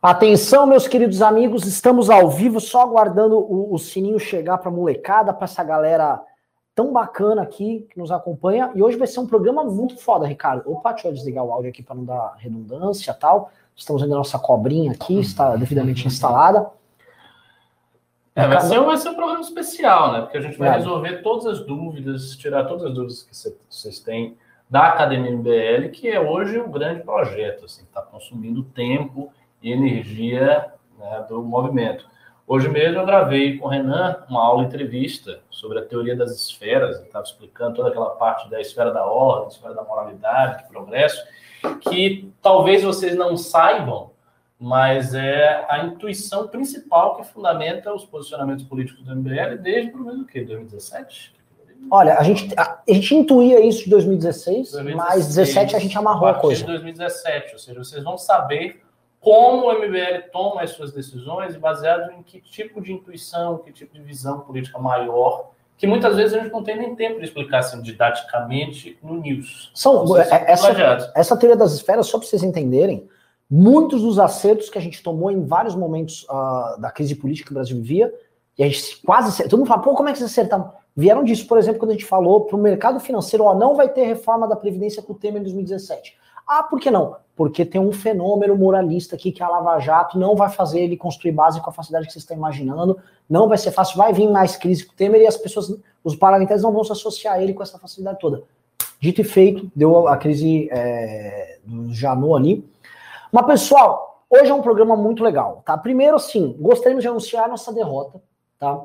Atenção, meus queridos amigos, estamos ao vivo, só aguardando o, o sininho chegar para molecada, para essa galera tão bacana aqui que nos acompanha. E hoje vai ser um programa muito foda, Ricardo. Opa, deixa eu desligar o áudio aqui para não dar redundância tal. Estamos vendo a nossa cobrinha aqui, está devidamente instalada. É, vai, ser, vai ser um programa especial, né? Porque a gente vai é. resolver todas as dúvidas, tirar todas as dúvidas que vocês têm da Academia MBL, que é hoje um grande projeto, assim, está consumindo tempo e energia né, do movimento. Hoje mesmo eu gravei com o Renan uma aula entrevista sobre a teoria das esferas, estava explicando toda aquela parte da esfera da ordem, esfera da moralidade, do progresso, que talvez vocês não saibam, mas é a intuição principal que fundamenta os posicionamentos políticos do MBL desde o menos do que? 2017? Olha, a gente, a, a, gente intuía isso de 2016, 2016, mas 2017 a gente amarrou a, a coisa. de 2017, ou seja, vocês vão saber como o MBL toma as suas decisões e baseado em que tipo de intuição, que tipo de visão política maior, que muitas vezes a gente não tem nem tempo de explicar assim, didaticamente no news. São, é, essa, essa teoria das esferas, só para vocês entenderem, muitos dos acertos que a gente tomou em vários momentos uh, da crise política que o Brasil vivia, e a gente quase. Todo mundo fala, pô, como é que vocês acertaram? Vieram disso, por exemplo, quando a gente falou para o mercado financeiro, ó, não vai ter reforma da Previdência com o Temer em 2017. Ah, por que não? Porque tem um fenômeno moralista aqui que a Lava Jato não vai fazer ele construir base com a facilidade que vocês estão imaginando, não vai ser fácil, vai vir mais crise com o Temer e as pessoas, os parlamentares não vão se associar a ele com essa facilidade toda. Dito e feito, deu a crise é, do Janot ali. Mas, pessoal, hoje é um programa muito legal, tá? Primeiro, assim, gostaríamos de anunciar nossa derrota, tá?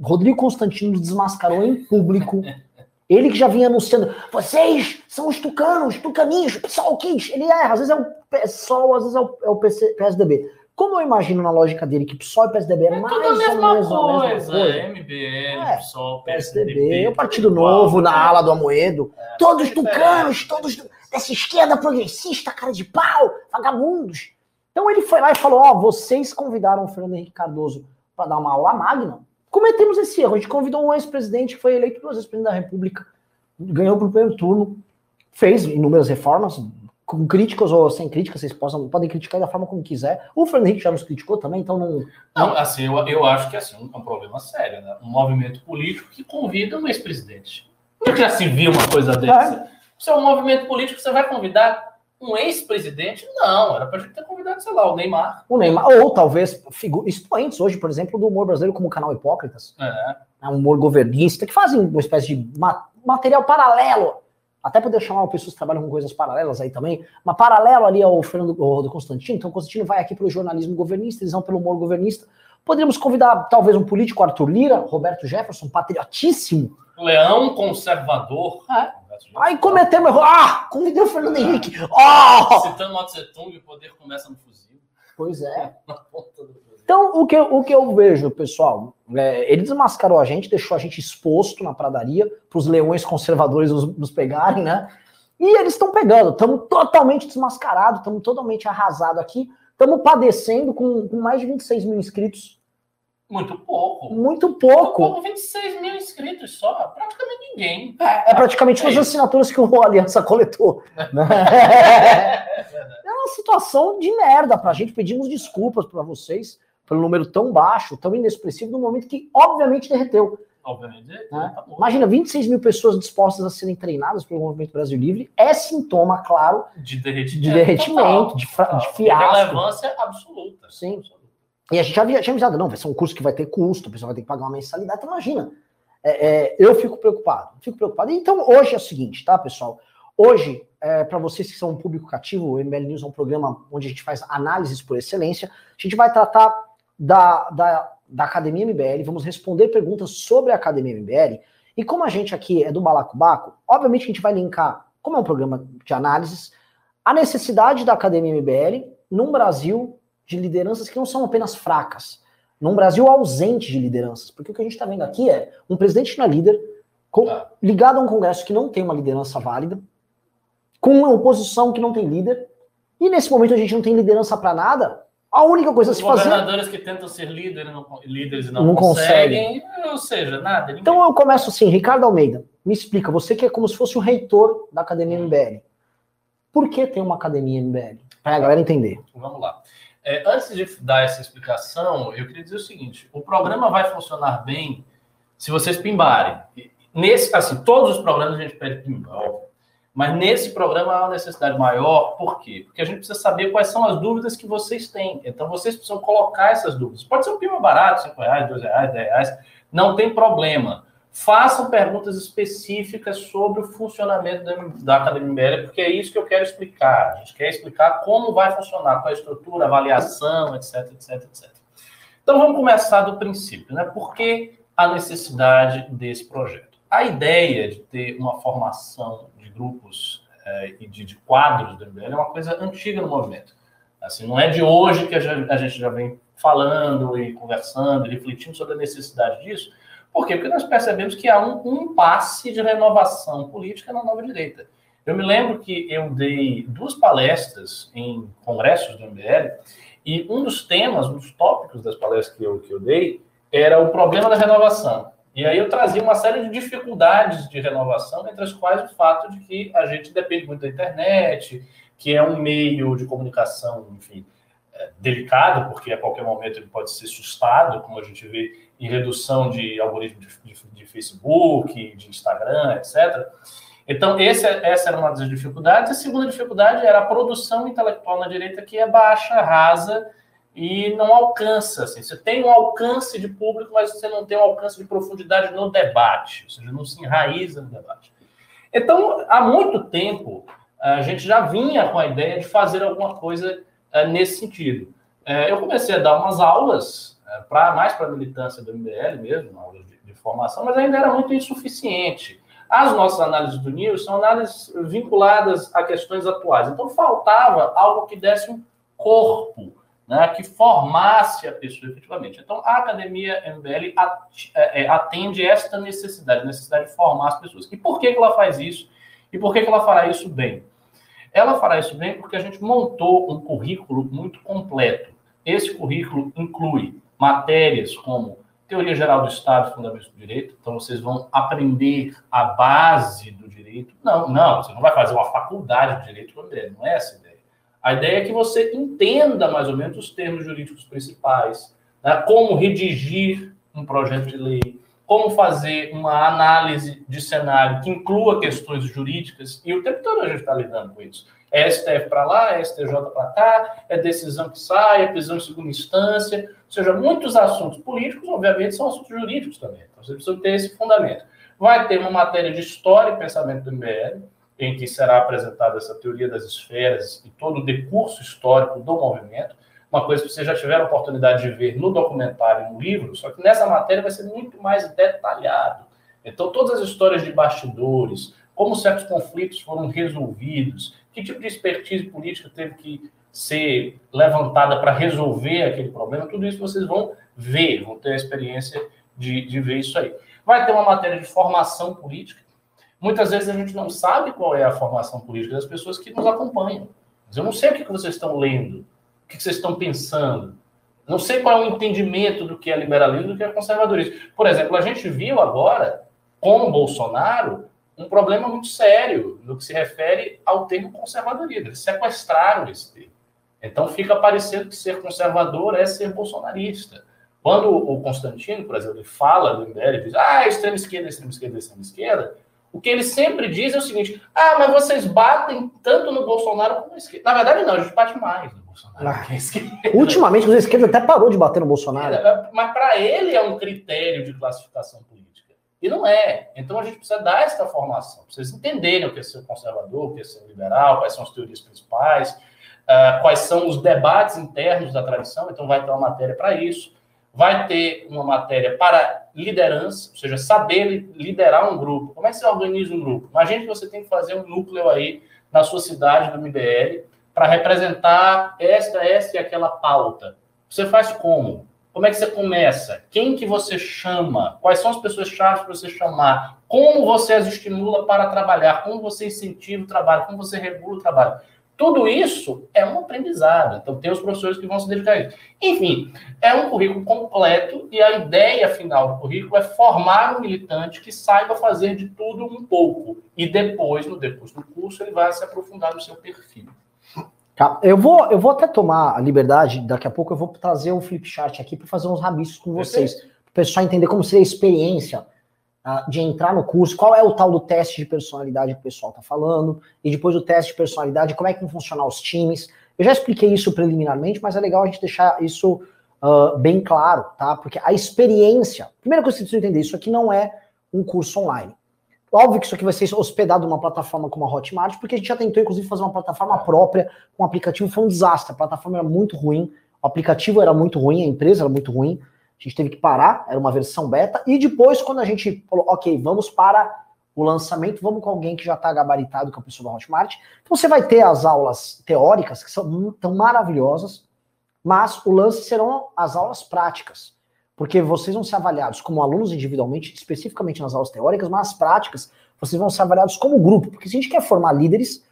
Rodrigo Constantino desmascarou em público ele que já vinha anunciando, vocês são os tucanos, tucaninhos, PSOL quis. Ele erra, às vezes é o PSOL, às vezes é o, é o PC, PSDB. Como eu imagino na lógica dele que PSOL e PSDB é, é mais ou menos a mesma coisa. É MBL, é, PSOL, PSDB. PSDB, o Partido Novo, na ala do Amoedo. É, todos tucanos, todos dessa esquerda progressista, cara de pau, vagabundos. Então ele foi lá e falou, ó, oh, vocês convidaram o Fernando Henrique Cardoso para dar uma aula magna, cometemos esse erro. A gente convidou um ex-presidente que foi eleito duas vezes presidente da República, ganhou para o primeiro turno, fez inúmeras reformas, com críticas ou sem críticas, vocês possam, podem criticar da forma como quiser. O Fernando Henrique já nos criticou também, então não. Não, assim, eu, eu acho que assim, é um problema sério, né? Um movimento político que convida um ex-presidente. Nunca já se viu uma coisa dessa. É. Se é um movimento político, você vai convidar um ex-presidente, não, era pra gente ter convidado, sei lá, o Neymar. O Neymar, ou talvez expoentes hoje, por exemplo, do humor brasileiro, como o canal Hipócritas. É. é um humor governista, que fazem uma espécie de material paralelo. Até poder chamar pessoas que trabalham com coisas paralelas aí também, mas paralelo ali ao Fernando do Constantino. Então, o Constantino vai aqui pelo jornalismo governista, eles vão pelo humor governista. Poderíamos convidar talvez um político, Arthur Lira, Roberto Jefferson, patriotíssimo. Leão conservador. É Aí cometemos erro. Ah, convidei o Fernando Henrique. Oh! Citando Mao Tse Tung, o poder começa no fuzil. Pois é. Então, o que, o que eu vejo, pessoal, é, ele desmascarou a gente, deixou a gente exposto na pradaria para os leões conservadores nos, nos, pegarem, né? E eles estão pegando, estamos totalmente desmascarados, estamos totalmente arrasados aqui, estamos padecendo com, com mais de 26 mil inscritos muito pouco. Muito pouco. Pouco, 26 mil inscritos só. Praticamente ninguém. É, é praticamente é as assinaturas que o Aliança coletou. Né? é uma situação de merda pra gente. Pedimos desculpas para vocês pelo número tão baixo, tão inexpressivo, no momento que, obviamente, derreteu. Obviamente. Né? Tá Imagina, 26 mil pessoas dispostas a serem treinadas pelo Movimento Brasil Livre é sintoma, claro, de derretimento, de, derretimento, de, de fiasco. De relevância absoluta. Sim. E a gente já havia, avisado, não, vai ser um curso que vai ter custo, a pessoa vai ter que pagar uma mensalidade. Então, imagina. É, é, eu fico preocupado, fico preocupado. Então, hoje é o seguinte, tá, pessoal? Hoje, é, para vocês que são um público cativo, o MBL News é um programa onde a gente faz análises por excelência. A gente vai tratar da, da, da Academia MBL, vamos responder perguntas sobre a Academia MBL. E como a gente aqui é do Balacobaco, obviamente a gente vai linkar, como é um programa de análises, a necessidade da Academia MBL num Brasil de lideranças que não são apenas fracas. Num Brasil ausente de lideranças. Porque o que a gente está vendo aqui é um presidente que não é líder, com, ah. ligado a um Congresso que não tem uma liderança válida, com uma oposição que não tem líder, e nesse momento a gente não tem liderança para nada. A única coisa a se fazer. governadores que tentam ser líder, não, líderes e não, não conseguem, conseguem, ou seja, nada. Ninguém... Então eu começo assim, Ricardo Almeida, me explica, você que é como se fosse o reitor da Academia MBL. Por que tem uma Academia MBL? Para a galera entender. Vamos lá. É, antes de dar essa explicação, eu queria dizer o seguinte: o programa vai funcionar bem se vocês pimbarem. Nesse, assim, todos os programas a gente pede pimbar, mas nesse programa há uma necessidade maior, por quê? Porque a gente precisa saber quais são as dúvidas que vocês têm. Então, vocês precisam colocar essas dúvidas. Pode ser um pima barato, 5 reais, 2 reais, 10 reais, não tem problema. Façam perguntas específicas sobre o funcionamento da, Academia MBL, porque é isso que eu quero explicar. A gente quer explicar como vai funcionar, qual é a estrutura, avaliação, etc, etc, etc. Então vamos começar do princípio, né? Por que a necessidade desse projeto? A ideia de ter uma formação de grupos eh, e de, de, quadros do MBL é uma coisa antiga no movimento. Assim, não é de hoje que a gente já vem falando e conversando, refletindo sobre a necessidade disso, por quê? Porque nós percebemos que há um, um passe de renovação política na nova direita. Eu me lembro que eu dei duas palestras em congressos do MBL e um dos temas, um dos tópicos das palestras que eu, que eu dei era o problema da renovação. E aí eu trazia uma série de dificuldades de renovação, entre as quais o fato de que a gente depende muito da internet, que é um meio de comunicação, enfim, é, delicado, porque a qualquer momento ele pode ser sustado, como a gente vê em redução de algoritmo de, de, de Facebook, de Instagram, etc. Então, esse, essa era uma das dificuldades. A segunda dificuldade era a produção intelectual na direita, que é baixa, rasa e não alcança. Assim. Você tem um alcance de público, mas você não tem um alcance de profundidade no debate, ou seja, não se enraiza no debate. Então, há muito tempo, a gente já vinha com a ideia de fazer alguma coisa é, nesse sentido. É, eu comecei a dar umas aulas, é, pra, mais para a militância do MBL mesmo, aulas de, de, formação, mas ainda era muito insuficiente. As nossas análises do News são análises vinculadas a questões atuais. Então, faltava algo que desse um corpo, né, que formasse a pessoa efetivamente. Então, a academia MBL atende esta necessidade, necessidade de formar as pessoas. E por que, que ela faz isso? E por que, que ela fará isso bem? Ela fará isso bem porque a gente montou um currículo muito completo. Esse currículo inclui matérias como Teoria Geral do Estado, Fundamentos do Direito. Então, vocês vão aprender a base do direito. Não, não, você não vai fazer uma faculdade de direito com não é essa a ideia. A ideia é que você entenda mais ou menos os termos jurídicos principais, né? como redigir um projeto de lei, como fazer uma análise de cenário que inclua questões jurídicas, e o tempo todo a gente está lidando com isso. É STF para lá, é STJ para cá, é decisão que sai, é prisão em segunda instância, ou seja, muitos assuntos políticos, obviamente, são assuntos jurídicos também. Então, você precisa ter esse fundamento. Vai ter uma matéria de história e pensamento do MBL, em que será apresentada essa teoria das esferas e todo o decurso histórico do movimento uma coisa que vocês já tiveram oportunidade de ver no documentário, no livro, só que nessa matéria vai ser muito mais detalhado. Então, todas as histórias de bastidores, como certos conflitos foram resolvidos, que tipo de expertise política teve que ser levantada para resolver aquele problema, tudo isso vocês vão ver, vão ter a experiência de, de ver isso aí. Vai ter uma matéria de formação política. Muitas vezes a gente não sabe qual é a formação política das pessoas que nos acompanham. Mas eu não sei o que vocês estão lendo. O que vocês estão pensando? Não sei qual é o entendimento do que é liberalismo e do que é conservadorismo. Por exemplo, a gente viu agora, com o Bolsonaro, um problema muito sério no que se refere ao termo conservadorismo. Eles sequestraram esse termo. Então fica parecendo que ser conservador é ser bolsonarista. Quando o Constantino, por exemplo, ele fala do MBL, diz, ah, extrema esquerda, extrema esquerda, extrema esquerda, o que ele sempre diz é o seguinte: ah, mas vocês batem tanto no Bolsonaro como na esquerda. Na verdade, não, a gente bate mais no Bolsonaro. Ah, ultimamente, a esquerda até parou de bater no Bolsonaro. É, mas para ele é um critério de classificação política. E não é. Então a gente precisa dar essa formação, para vocês entenderem o que é ser conservador, o que é ser liberal, quais são as teorias principais, uh, quais são os debates internos da tradição. Então vai ter uma matéria para isso vai ter uma matéria para liderança, ou seja, saber liderar um grupo. Como é que você organiza um grupo? Imagine que você tem que fazer um núcleo aí na sua cidade do MBL para representar esta, esta e aquela pauta. Você faz como? Como é que você começa? Quem que você chama? Quais são as pessoas chaves para você chamar? Como você as estimula para trabalhar? Como você incentiva o trabalho? Como você regula o trabalho? Tudo isso é um aprendizado. Então, tem os professores que vão se dedicar a isso. Enfim, é um currículo completo e a ideia final do currículo é formar um militante que saiba fazer de tudo um pouco. E depois, no depois do curso, ele vai se aprofundar no seu perfil. Tá, eu vou, eu vou até tomar a liberdade, daqui a pouco eu vou trazer um flip chart aqui para fazer uns rabiscos com vocês, para o pessoal entender como seria a experiência uh, de entrar no curso, qual é o tal do teste de personalidade que o pessoal está falando, e depois o teste de personalidade, como é que vão funcionar os times. Eu já expliquei isso preliminarmente, mas é legal a gente deixar isso uh, bem claro, tá? Porque a experiência, primeira coisa que você precisa entender, isso aqui não é um curso online. Óbvio que isso aqui vai ser hospedado numa plataforma como a Hotmart, porque a gente já tentou, inclusive, fazer uma plataforma própria com um aplicativo, foi um desastre. A plataforma era muito ruim, o aplicativo era muito ruim, a empresa era muito ruim. A gente teve que parar, era uma versão beta. E depois, quando a gente falou, ok, vamos para o lançamento, vamos com alguém que já está gabaritado, que é a pessoa da Hotmart. Então você vai ter as aulas teóricas, que são tão maravilhosas, mas o lance serão as aulas práticas porque vocês vão ser avaliados como alunos individualmente, especificamente nas aulas teóricas, mas nas práticas vocês vão ser avaliados como grupo, porque se a gente quer formar líderes,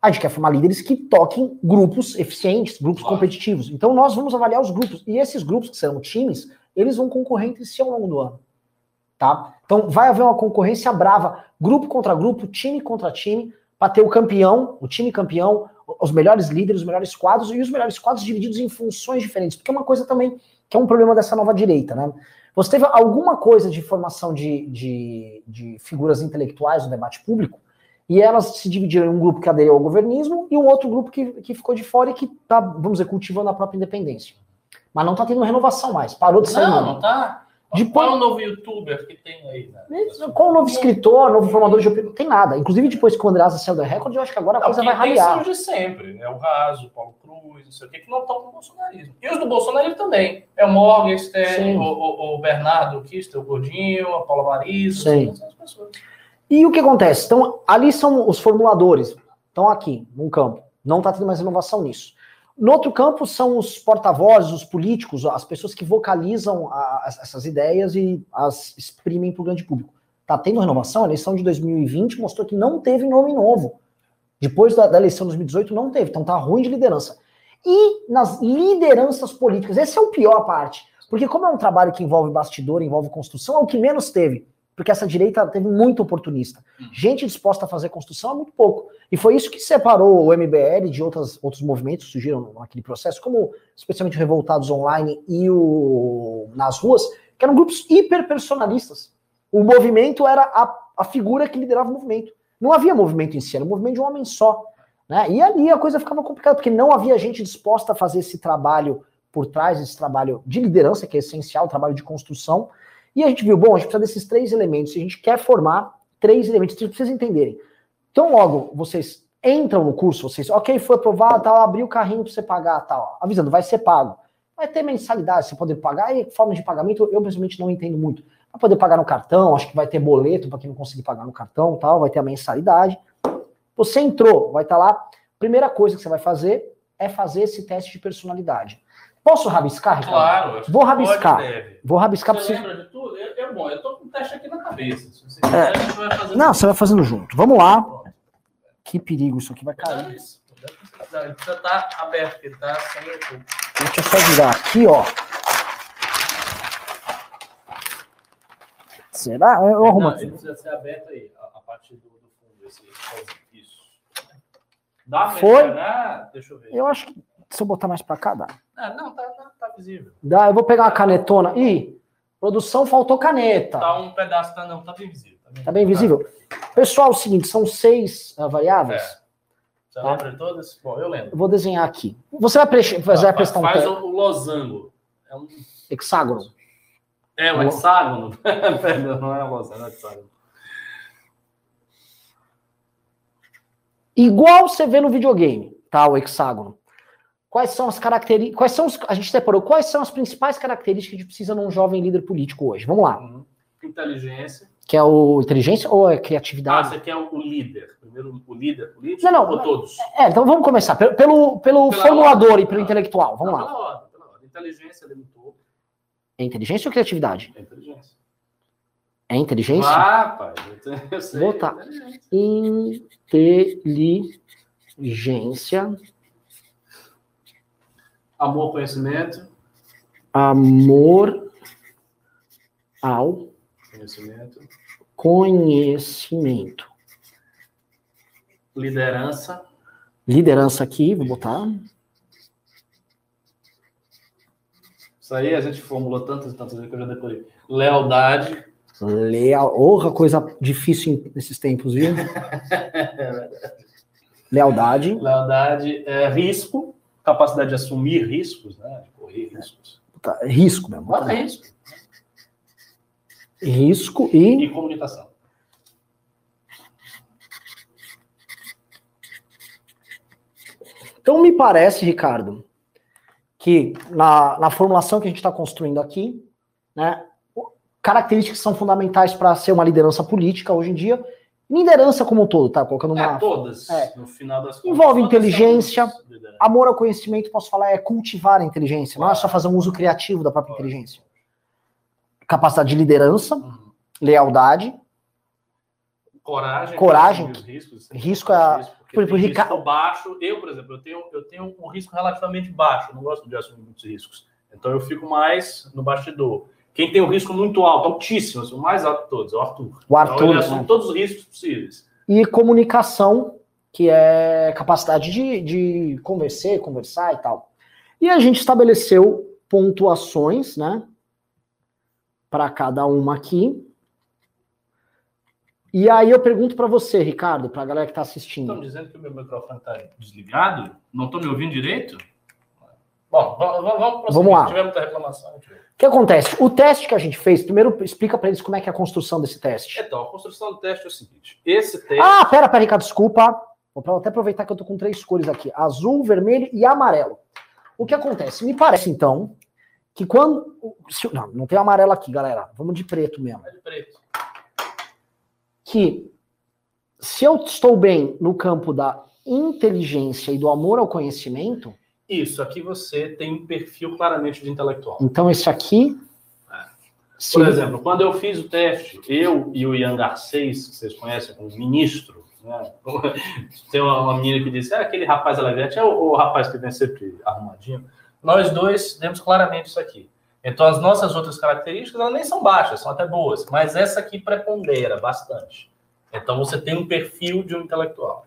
a gente quer formar líderes que toquem grupos eficientes, grupos claro. competitivos. Então nós vamos avaliar os grupos, e esses grupos que serão times, eles vão concorrer entre si ao longo do ano. Tá? Então vai haver uma concorrência brava, grupo contra grupo, time contra time, para ter o campeão, o time campeão, os melhores líderes, os melhores quadros e os melhores quadros divididos em funções diferentes, porque é uma coisa também que é um problema dessa nova direita, né? Você teve alguma coisa de formação de, de, de figuras intelectuais no debate público, e elas se dividiram em um grupo que aderiu ao governismo e um outro grupo que, que ficou de fora e que está, vamos dizer, cultivando a própria independência. Mas não está tendo renovação mais, parou de sair. Não, não está. De qual é o novo youtuber que tem aí? Né? Qual o novo escritor, novo formador de opinião? Tem nada. Inclusive, depois que o Andreasa saiu da Record, eu acho que agora a não, coisa vai raliar. Tem de sempre, né? O Raso, o Paulo Cruz, não sei o que, que não estão no bolsonarismo. E os do bolsonarismo também. É o Morgenstern, o, o, o, Bernardo Kister, o Gordinho, a Paula Marisa, Sim. são as pessoas. E o que acontece? Então, ali são os formuladores. Estão aqui, num campo. Não está tendo mais inovação nisso. No outro campo são os porta-vozes, os políticos, as pessoas que vocalizam a, essas ideias e as exprimem para o grande público. Está tendo renovação? A eleição de 2020 mostrou que não teve nome novo. Depois da, da eleição de 2018 não teve, então tá ruim de liderança. E nas lideranças políticas, essa é a pior parte. Porque como é um trabalho que envolve bastidor, envolve construção, é o que menos teve porque essa direita teve muito oportunista. Uhum. Gente disposta a fazer construção é muito pouco. E foi isso que separou o MBL de outras, outros movimentos que surgiram naquele processo, como especialmente Revoltados Online e o Nas Ruas, que eram grupos hiperpersonalistas. O movimento era a, a figura que liderava o movimento. Não havia movimento em si, era um movimento de um homem só. Né? E ali a coisa ficava complicada, porque não havia gente disposta a fazer esse trabalho por trás, esse trabalho de liderança, que é essencial, o trabalho de construção, e a gente viu, bom, a gente precisa desses três elementos. A gente quer formar três elementos, vocês precisam entenderem. Então, logo, vocês entram no curso, vocês, ok, foi aprovado, tal, abriu o carrinho para você pagar, tal, avisando, vai ser pago. Vai ter mensalidade, você poder pagar, e forma de pagamento, eu pessoalmente não entendo muito. Vai poder pagar no cartão, acho que vai ter boleto para quem não conseguir pagar no cartão, tal, vai ter a mensalidade. Você entrou, vai estar tá lá. Primeira coisa que você vai fazer é fazer esse teste de personalidade. Posso rabiscar, Ricardo? Claro. Vou rabiscar. Vou rabiscar você. Você lembra de tudo? Eu, eu, bom, eu tô com o teste aqui na cabeça. Se você quiser, é. a gente vai fazendo. Não, você vai fazendo junto. Vamos lá. Que perigo, isso aqui vai cair. Ele precisa estar aberto, ele tá sem. Deixa eu só virar aqui, ó. Será? Eu arrumo aqui. Ele precisa ser aberto aí, a, a parte do, do fundo. Esse, isso. Dá pra Foi? Deixa eu ver. Eu acho que se eu botar mais pra cá, dá. Ah, não, tá, tá, tá, visível. Dá, eu vou pegar uma canetona. Ih, produção faltou caneta. Tá um pedaço, tá, não, tá bem visível. Tá bem, tá bem visível? Pessoal, é o seguinte, são seis uh, variáveis. É. Você tá? lembra de todas? Bom, eu lembro. Eu vou desenhar aqui. Você vai fazer faz, a questão... Faz o, losango. É um... Hexágono. É, o hexágono. Perdão, não é o losango, é o hexágono. Igual você vê no videogame, tá? O hexágono. Quais são as características. Quais são os, a gente separou quais são as principais características que a gente precisa num jovem líder político hoje? Vamos lá. Uhum. Inteligência. Que é o inteligência ou é criatividade? Ah, você quer o líder. Primeiro o líder político não, não, ou todos? É, então vamos começar. Pelo, pelo, pelo formulador ordem, e pelo tá. intelectual. Vamos não, lá. Pela ordem, pela ordem. Inteligência limitou. É inteligência ou criatividade? É inteligência. É inteligência? Ah, pai, eu sei. Vou tá. Inteligência Amor, conhecimento. Amor ao conhecimento. Conhecimento. Liderança. Liderança aqui, vou botar. Isso aí a gente formulou tantas e tantas vezes que eu já decorei. Lealdade. Leal. Orra, coisa difícil nesses tempos, viu? Lealdade. Lealdade. É, risco. Capacidade de assumir riscos, né? De correr riscos. Tá, risco mesmo. Bota tá. risco. Risco e. E comunicação. Então, me parece, Ricardo, que na, na formulação que a gente está construindo aqui, né, características que são fundamentais para ser uma liderança política hoje em dia, liderança como um todo, tá? Colocando uma. É, todas, é. no final das contas. Envolve inteligência, amor ao conhecimento, posso falar, é cultivar a inteligência, não é só fazer um uso criativo da própria inteligência. Capacidade de liderança, uhum. lealdade. Coragem. Coragem. Riscos, risco é. Risco por exemplo, risco baixo. Eu, por exemplo, eu tenho, eu tenho um risco relativamente baixo. Não gosto de assumir muitos riscos. Então eu fico mais no bastidor. Quem tem o um risco muito alto, altíssimo, assim, o mais alto de todos, é o Arthur. O Arthur. Então, ele assume né? todos os riscos possíveis. E comunicação, que é capacidade de, de conversar, conversar e tal. E a gente estabeleceu pontuações, né? Para cada uma aqui. E aí eu pergunto para você, Ricardo, para a galera que está assistindo. Estão dizendo que o meu microfone está desligado? Não estou me ouvindo direito? Bom, vamos, vamos, vamos lá. Muita reclamação, O que acontece? O teste que a gente fez, primeiro explica para eles como é que é a construção desse teste. Então, a construção do teste é o seguinte: esse teste. Ah, pera, pera, Ricardo, desculpa. Vou até aproveitar que eu tô com três cores aqui: azul, vermelho e amarelo. O que acontece? Me parece, então, que quando. Não, não tem amarelo aqui, galera. Vamos de preto mesmo. É de preto que se eu estou bem no campo da inteligência e do amor ao conhecimento. Isso, aqui você tem um perfil claramente de intelectual. Então, esse aqui. É. Por exemplo, quando eu fiz o teste, eu e o Ian Garcês, que vocês conhecem como ministro, né? tem uma, uma menina que disse: é aquele rapaz elegante, é o, o rapaz que vem sempre arrumadinho. Nós dois demos claramente isso aqui. Então, as nossas outras características elas nem são baixas, são até boas, mas essa aqui prepondera bastante. Então, você tem um perfil de um intelectual.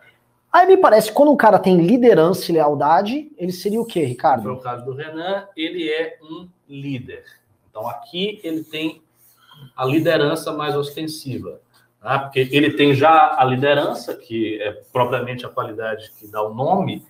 Aí me parece que quando um cara tem liderança e lealdade, ele seria o quê, Ricardo? No caso do Renan, ele é um líder. Então, aqui ele tem a liderança mais ostensiva. Né? Porque ele tem já a liderança, que é propriamente a qualidade que dá o nome,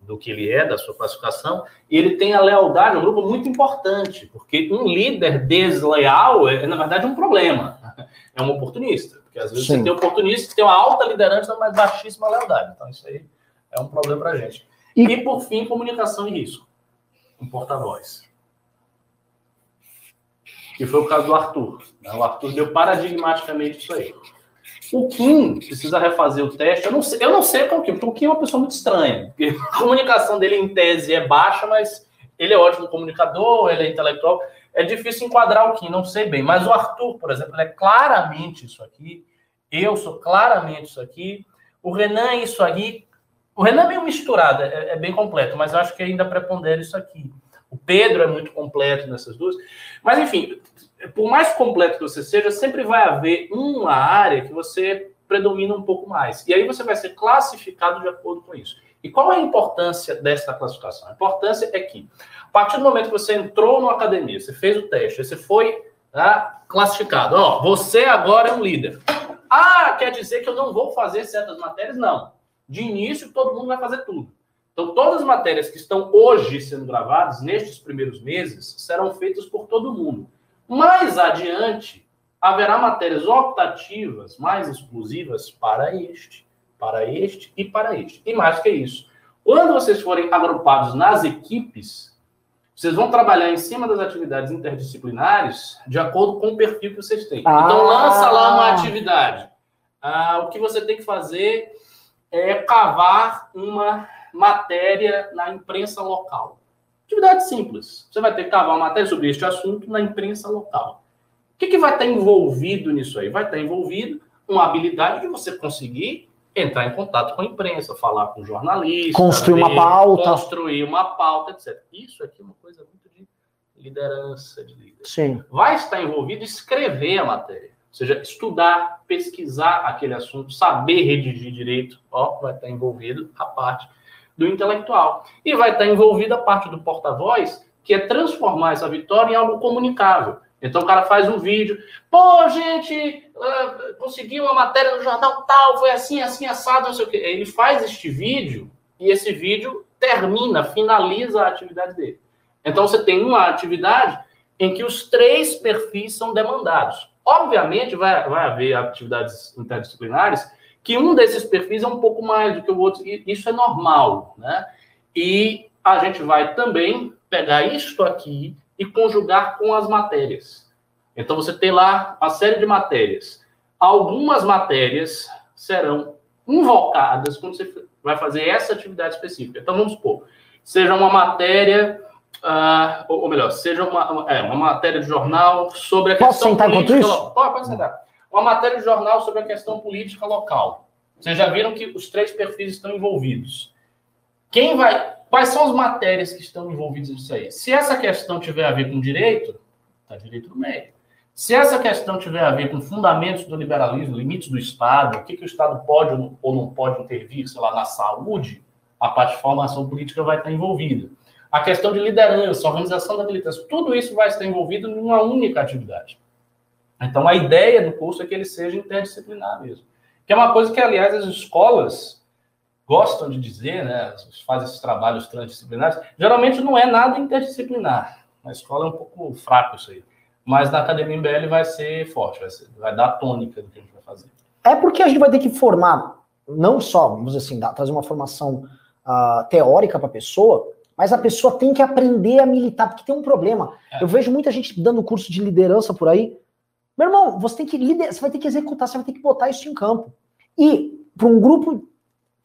do que ele é, da sua classificação, e ele tem a lealdade, um grupo muito importante, porque um líder desleal é, na verdade, um problema. É um oportunista. Porque às vezes Sim. você tem oportunista que tem uma alta liderança, mas baixíssima lealdade. Então, isso aí é um problema para a gente. E, e, por fim, comunicação e risco. Um porta-voz. Que foi o caso do Arthur. O Arthur deu paradigmaticamente isso aí. O Kim precisa refazer o teste. Eu não sei, eu não sei com o Kim, porque o Kim é uma pessoa muito estranha. A comunicação dele, em tese, é baixa, mas ele é ótimo comunicador, ele é intelectual. É difícil enquadrar o Kim, não sei bem. Mas o Arthur, por exemplo, é claramente isso aqui. Eu sou claramente isso aqui. O Renan é isso aqui. O Renan é meio misturado, é, é bem completo, mas acho que ainda prepondera isso aqui. O Pedro é muito completo nessas duas. Mas, enfim, por mais completo que você seja, sempre vai haver uma área que você predomina um pouco mais. E aí você vai ser classificado de acordo com isso. E qual é a importância dessa classificação? A importância é que, a partir do momento que você entrou na academia, você fez o teste, você foi tá, classificado, ó, você agora é um líder. Ah, quer dizer que eu não vou fazer certas matérias? Não. De início, todo mundo vai fazer tudo. Então, todas as matérias que estão hoje sendo gravadas, nestes primeiros meses, serão feitas por todo mundo. Mais adiante, haverá matérias optativas mais exclusivas para este, para este e para este. E mais que isso, quando vocês forem agrupados nas equipes, vocês vão trabalhar em cima das atividades interdisciplinares de acordo com o perfil que vocês têm. Ah. Então, lança lá uma atividade. Ah, o que você tem que fazer é cavar uma matéria na imprensa local. Atividade simples. Você vai ter que cavar uma matéria sobre este assunto na imprensa local. O que, que vai estar envolvido nisso aí? Vai estar envolvido uma habilidade de você conseguir entrar em contato com a imprensa, falar com jornalistas, construir uma pauta, construir uma pauta, etc. Isso aqui é uma coisa muito de liderança, de líder. Sim. Vai estar envolvido escrever a matéria. Ou seja, estudar, pesquisar aquele assunto, saber redigir direito, ó, vai estar envolvido a parte do intelectual. E vai estar envolvida a parte do porta-voz, que é transformar essa vitória em algo comunicável. Então o cara faz um vídeo, pô, gente, uh, consegui uma matéria no jornal tal, foi assim, assim, assado, não sei o quê. Ele faz este vídeo e esse vídeo termina, finaliza a atividade dele. Então você tem uma atividade em que os três perfis são demandados. Obviamente, vai, vai haver atividades interdisciplinares que um desses perfis é um pouco mais do que o outro, e isso é normal, né? E a gente vai também pegar isto aqui e conjugar com as matérias. Então, você tem lá a série de matérias. Algumas matérias serão invocadas quando você vai fazer essa atividade específica. Então, vamos supor, seja uma matéria Uh, ou, melhor, seja uma, uma, é, uma, matéria de jornal sobre a Posso questão sentar política. Isso? Pode, pode sentar. Uma matéria de jornal sobre a questão política local. Vocês já viram que os três perfis estão envolvidos. Quem vai. Quais são as matérias que estão envolvidas nisso aí? Se essa questão tiver a ver com direito, está direito no meio. Se essa questão tiver a ver com fundamentos do liberalismo, limites do Estado, o que, que o Estado pode ou não pode intervir, sei lá, na saúde, a parte de formação política vai estar envolvida a questão de liderança, organização da militância, tudo isso vai estar envolvido em uma única atividade. Então, a ideia do curso é que ele seja interdisciplinar mesmo. Que é uma coisa que, aliás, as escolas gostam de dizer, né? Fazem esses trabalhos transdisciplinares. Geralmente não é nada interdisciplinar. Na escola é um pouco fraco isso aí. Mas na academia MBL vai ser forte, vai, ser, vai dar a tônica do que a gente vai fazer. É porque a gente vai ter que formar, não só, vamos dizer assim, trazer uma formação uh, teórica para a pessoa, mas a pessoa tem que aprender a militar, porque tem um problema. É. Eu vejo muita gente dando curso de liderança por aí. Meu irmão, você tem que liderar, você vai ter que executar, você vai ter que botar isso em campo. E para um grupo,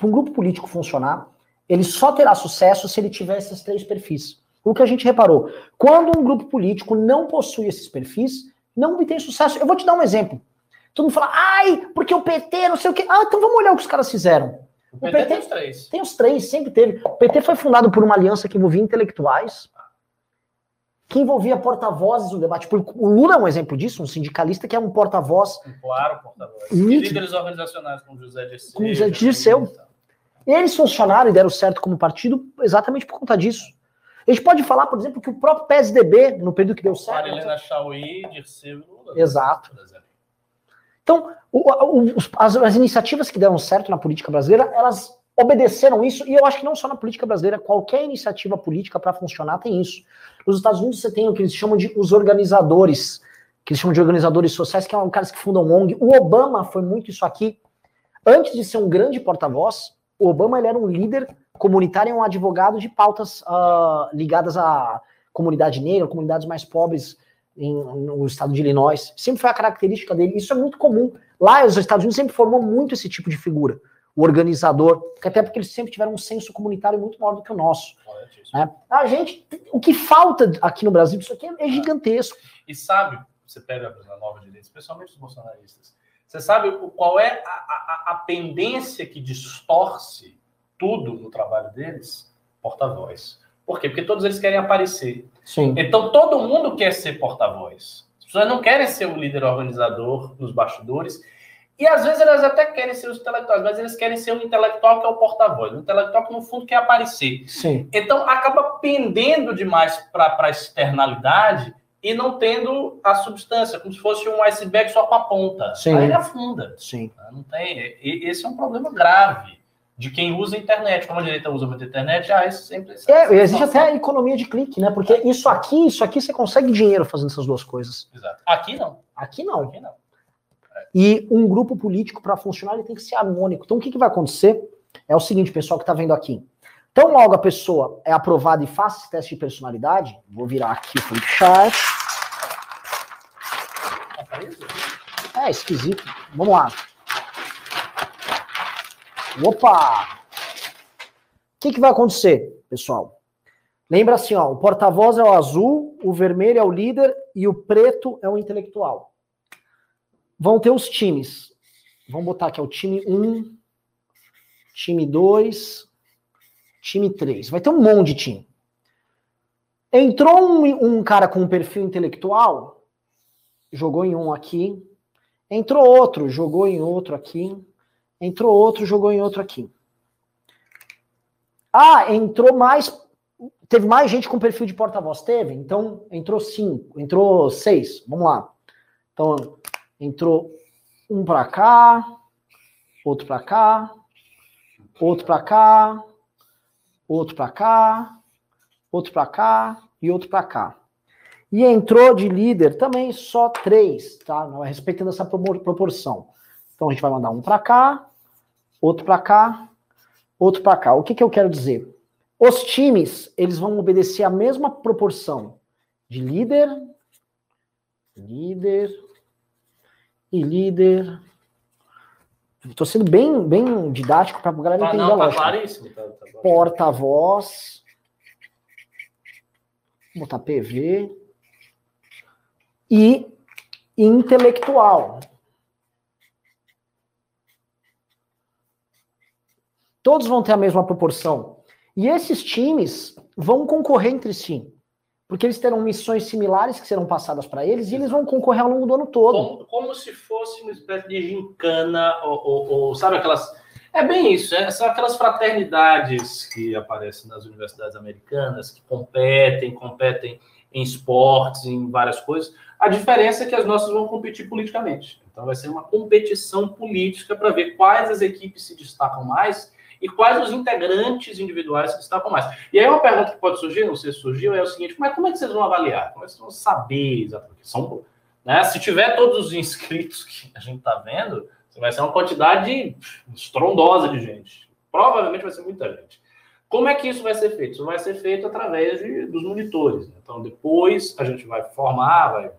para um grupo político funcionar, ele só terá sucesso se ele tiver esses três perfis. O que a gente reparou, quando um grupo político não possui esses perfis, não tem sucesso. Eu vou te dar um exemplo. Todo mundo fala, ai, porque o PT, não sei o quê. Ah, então vamos olhar o que os caras fizeram. O PT, o PT tem os três. Tem os três, sempre teve. O PT foi fundado por uma aliança que envolvia intelectuais, que envolvia porta-vozes no debate. O Lula é um exemplo disso, um sindicalista que é um porta-voz. Claro porta-voz. Líderes organizacionais como José Dirceu. Como José Dirceu. Eles funcionaram e deram certo como partido exatamente por conta disso. A gente pode falar, por exemplo, que o próprio PSDB, no período que deu certo. Marilena Chauí, Dirceu Lula. Exato. Então, o, o, as, as, iniciativas que deram certo na política brasileira, elas obedeceram isso, e eu acho que não só na política brasileira, qualquer iniciativa política para funcionar tem isso. Nos Estados Unidos você tem o que eles chamam de os organizadores, que eles chamam de organizadores sociais, que são caras que fundam ONG. O Obama foi muito isso aqui. Antes de ser um grande porta-voz, o Obama ele era um líder comunitário um advogado de pautas uh, ligadas à comunidade negra, comunidades mais pobres em, no estado de Illinois. Sempre foi a característica dele. Isso é muito comum. Lá, os Estados Unidos sempre formou muito esse tipo de figura. O organizador, até porque eles sempre tiveram um senso comunitário muito maior do que o nosso. Né? A gente, o que falta aqui no Brasil, isso aqui é gigantesco. E sabe, você pega a nova direita, especialmente os bolsonaristas, você sabe qual é a, a, a pendência que distorce tudo no trabalho deles? Porta-voz. Por quê? Porque todos eles querem aparecer. Sim. Então todo mundo quer ser porta-voz. As pessoas não querem ser o líder organizador nos bastidores. E às vezes elas até querem ser os intelectuais, mas eles querem ser o intelectual que é o porta-voz. O intelectual que, no fundo, quer aparecer. Sim. Então acaba pendendo demais para a externalidade e não tendo a substância, como se fosse um iceberg só com a ponta. Sim. Aí ele afunda. Sim. Não tem, esse é um problema grave de quem usa a internet. Como a direita usa muita internet, ah, isso sempre. É, existe até a economia de clique, né? Porque isso aqui, isso aqui você consegue dinheiro fazendo essas duas coisas. Exato. Aqui não. Aqui não. Aqui não. É. E um grupo político, para funcionar, ele tem que ser harmônico. Então, o que, que vai acontecer? É o seguinte, pessoal que está vendo aqui. Então, logo a pessoa é aprovada e faz esse teste de personalidade, vou virar aqui o flip. É esquisito. Vamos lá. Opa! O que, que vai acontecer, pessoal? Lembra assim, ó, o porta-voz é o azul, o vermelho é o líder e o preto é o intelectual. Vão ter os times. Vamos botar aqui, o time 1, time 2, time 3. Vai ter um monte de time. Entrou um, um cara com um perfil intelectual, jogou em um aqui, Entrou outro, jogou em outro aqui. Entrou outro, jogou em outro aqui. Ah, entrou mais. Teve mais gente com perfil de porta-voz? Teve? Então, entrou cinco, entrou seis. Vamos lá. Então, entrou um para cá, outro para cá, outro para cá, outro para cá, outro para cá e outro para cá. E entrou de líder também só três, tá? Respeitando essa proporção. Então a gente vai mandar um para cá, outro para cá, outro para cá. O que, que eu quero dizer? Os times, eles vão obedecer a mesma proporção de líder, líder e líder. Estou sendo bem, bem didático para a galera ah, entender não, a tá Claríssimo, tá, tá Porta-voz. Vou botar PV e intelectual. Todos vão ter a mesma proporção. E esses times vão concorrer entre si. Porque eles terão missões similares que serão passadas para eles e eles vão concorrer ao longo do ano todo. Como, como se fosse uma espécie de gincana, ou, ou, ou, sabe aquelas. É bem isso, é, são aquelas fraternidades que aparecem nas universidades americanas, que competem, competem em esportes, em várias coisas. A diferença é que as nossas vão competir politicamente. Então vai ser uma competição política para ver quais as equipes se destacam mais e quais os integrantes individuais se destacam mais. E aí uma pergunta que pode surgir, não sei se surgiu, é o seguinte, mas como é que vocês vão avaliar? Como é que vocês vão saber exatamente? São, né? Se tiver todos os inscritos que a gente está vendo, vai ser uma quantidade estrondosa de gente. Provavelmente vai ser muita gente. Como é que isso vai ser feito? Isso vai ser feito através de, dos monitores. Né? Então, depois a gente vai formar, vai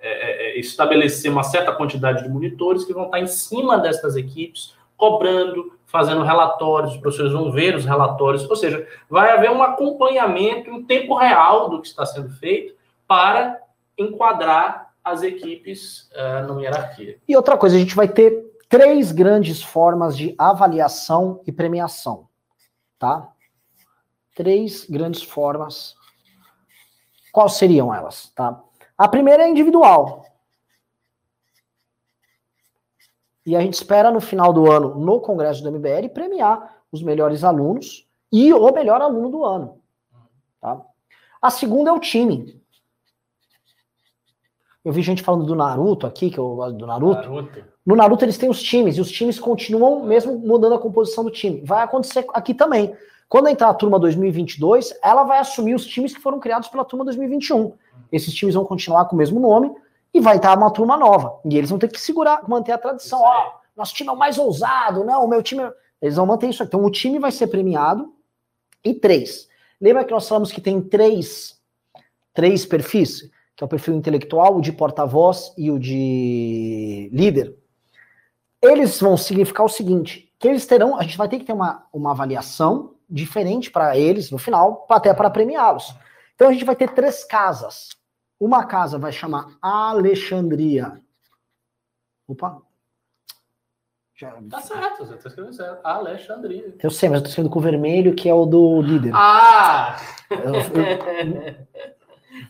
é, é, é, estabelecer uma certa quantidade de monitores que vão estar em cima dessas equipes, cobrando, fazendo relatórios, os professores vão ver os relatórios, ou seja, vai haver um acompanhamento em tempo real do que está sendo feito para enquadrar as equipes uh, numa hierarquia. E outra coisa, a gente vai ter três grandes formas de avaliação e premiação tá? Três grandes formas. Quais seriam elas, tá? A primeira é individual. E a gente espera no final do ano, no congresso do MBL, premiar os melhores alunos e o melhor aluno do ano. Tá? A segunda é o time. Eu vi gente falando do Naruto aqui, que eu gosto do Naruto. Naruto. No Naruto eles têm os times, e os times continuam mesmo mudando a composição do time. Vai acontecer aqui também. Quando entrar a turma 2022, ela vai assumir os times que foram criados pela turma 2021. Esses times vão continuar com o mesmo nome e vai estar uma turma nova. E eles vão ter que segurar, manter a tradição. Ó, nosso time é o mais ousado, não, o meu time. É... Eles vão manter isso. Então o time vai ser premiado. E três. Lembra que nós falamos que tem três, três perfis? que é o perfil intelectual, o de porta-voz e o de líder, eles vão significar o seguinte, que eles terão, a gente vai ter que ter uma, uma avaliação diferente para eles no final, até para premiá-los. Então a gente vai ter três casas. Uma casa vai chamar Alexandria. Opa. Já... Tá certo, você tá escrevendo certo. Alexandria. Eu sei, mas eu tô escrevendo com o vermelho, que é o do líder. Ah! Eu, eu,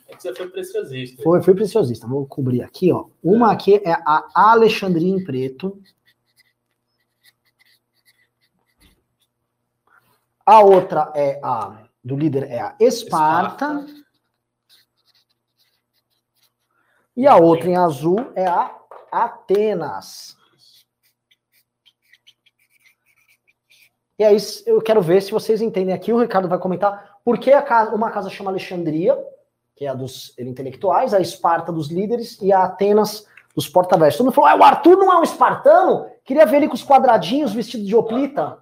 é que você foi preciosista. Foi, foi preciosista. Vou cobrir aqui, ó. Uma aqui é a Alexandria em preto. A outra é a do líder é a Esparta. Esparta. E a outra em azul é a Atenas. E aí eu quero ver se vocês entendem aqui. O Ricardo vai comentar por que casa, uma casa chama Alexandria que é a dos intelectuais, a Esparta dos líderes e a Atenas dos porta-vestes. Todo mundo falou, ah, o Arthur não é um espartano? Queria ver ele com os quadradinhos vestido de oplita.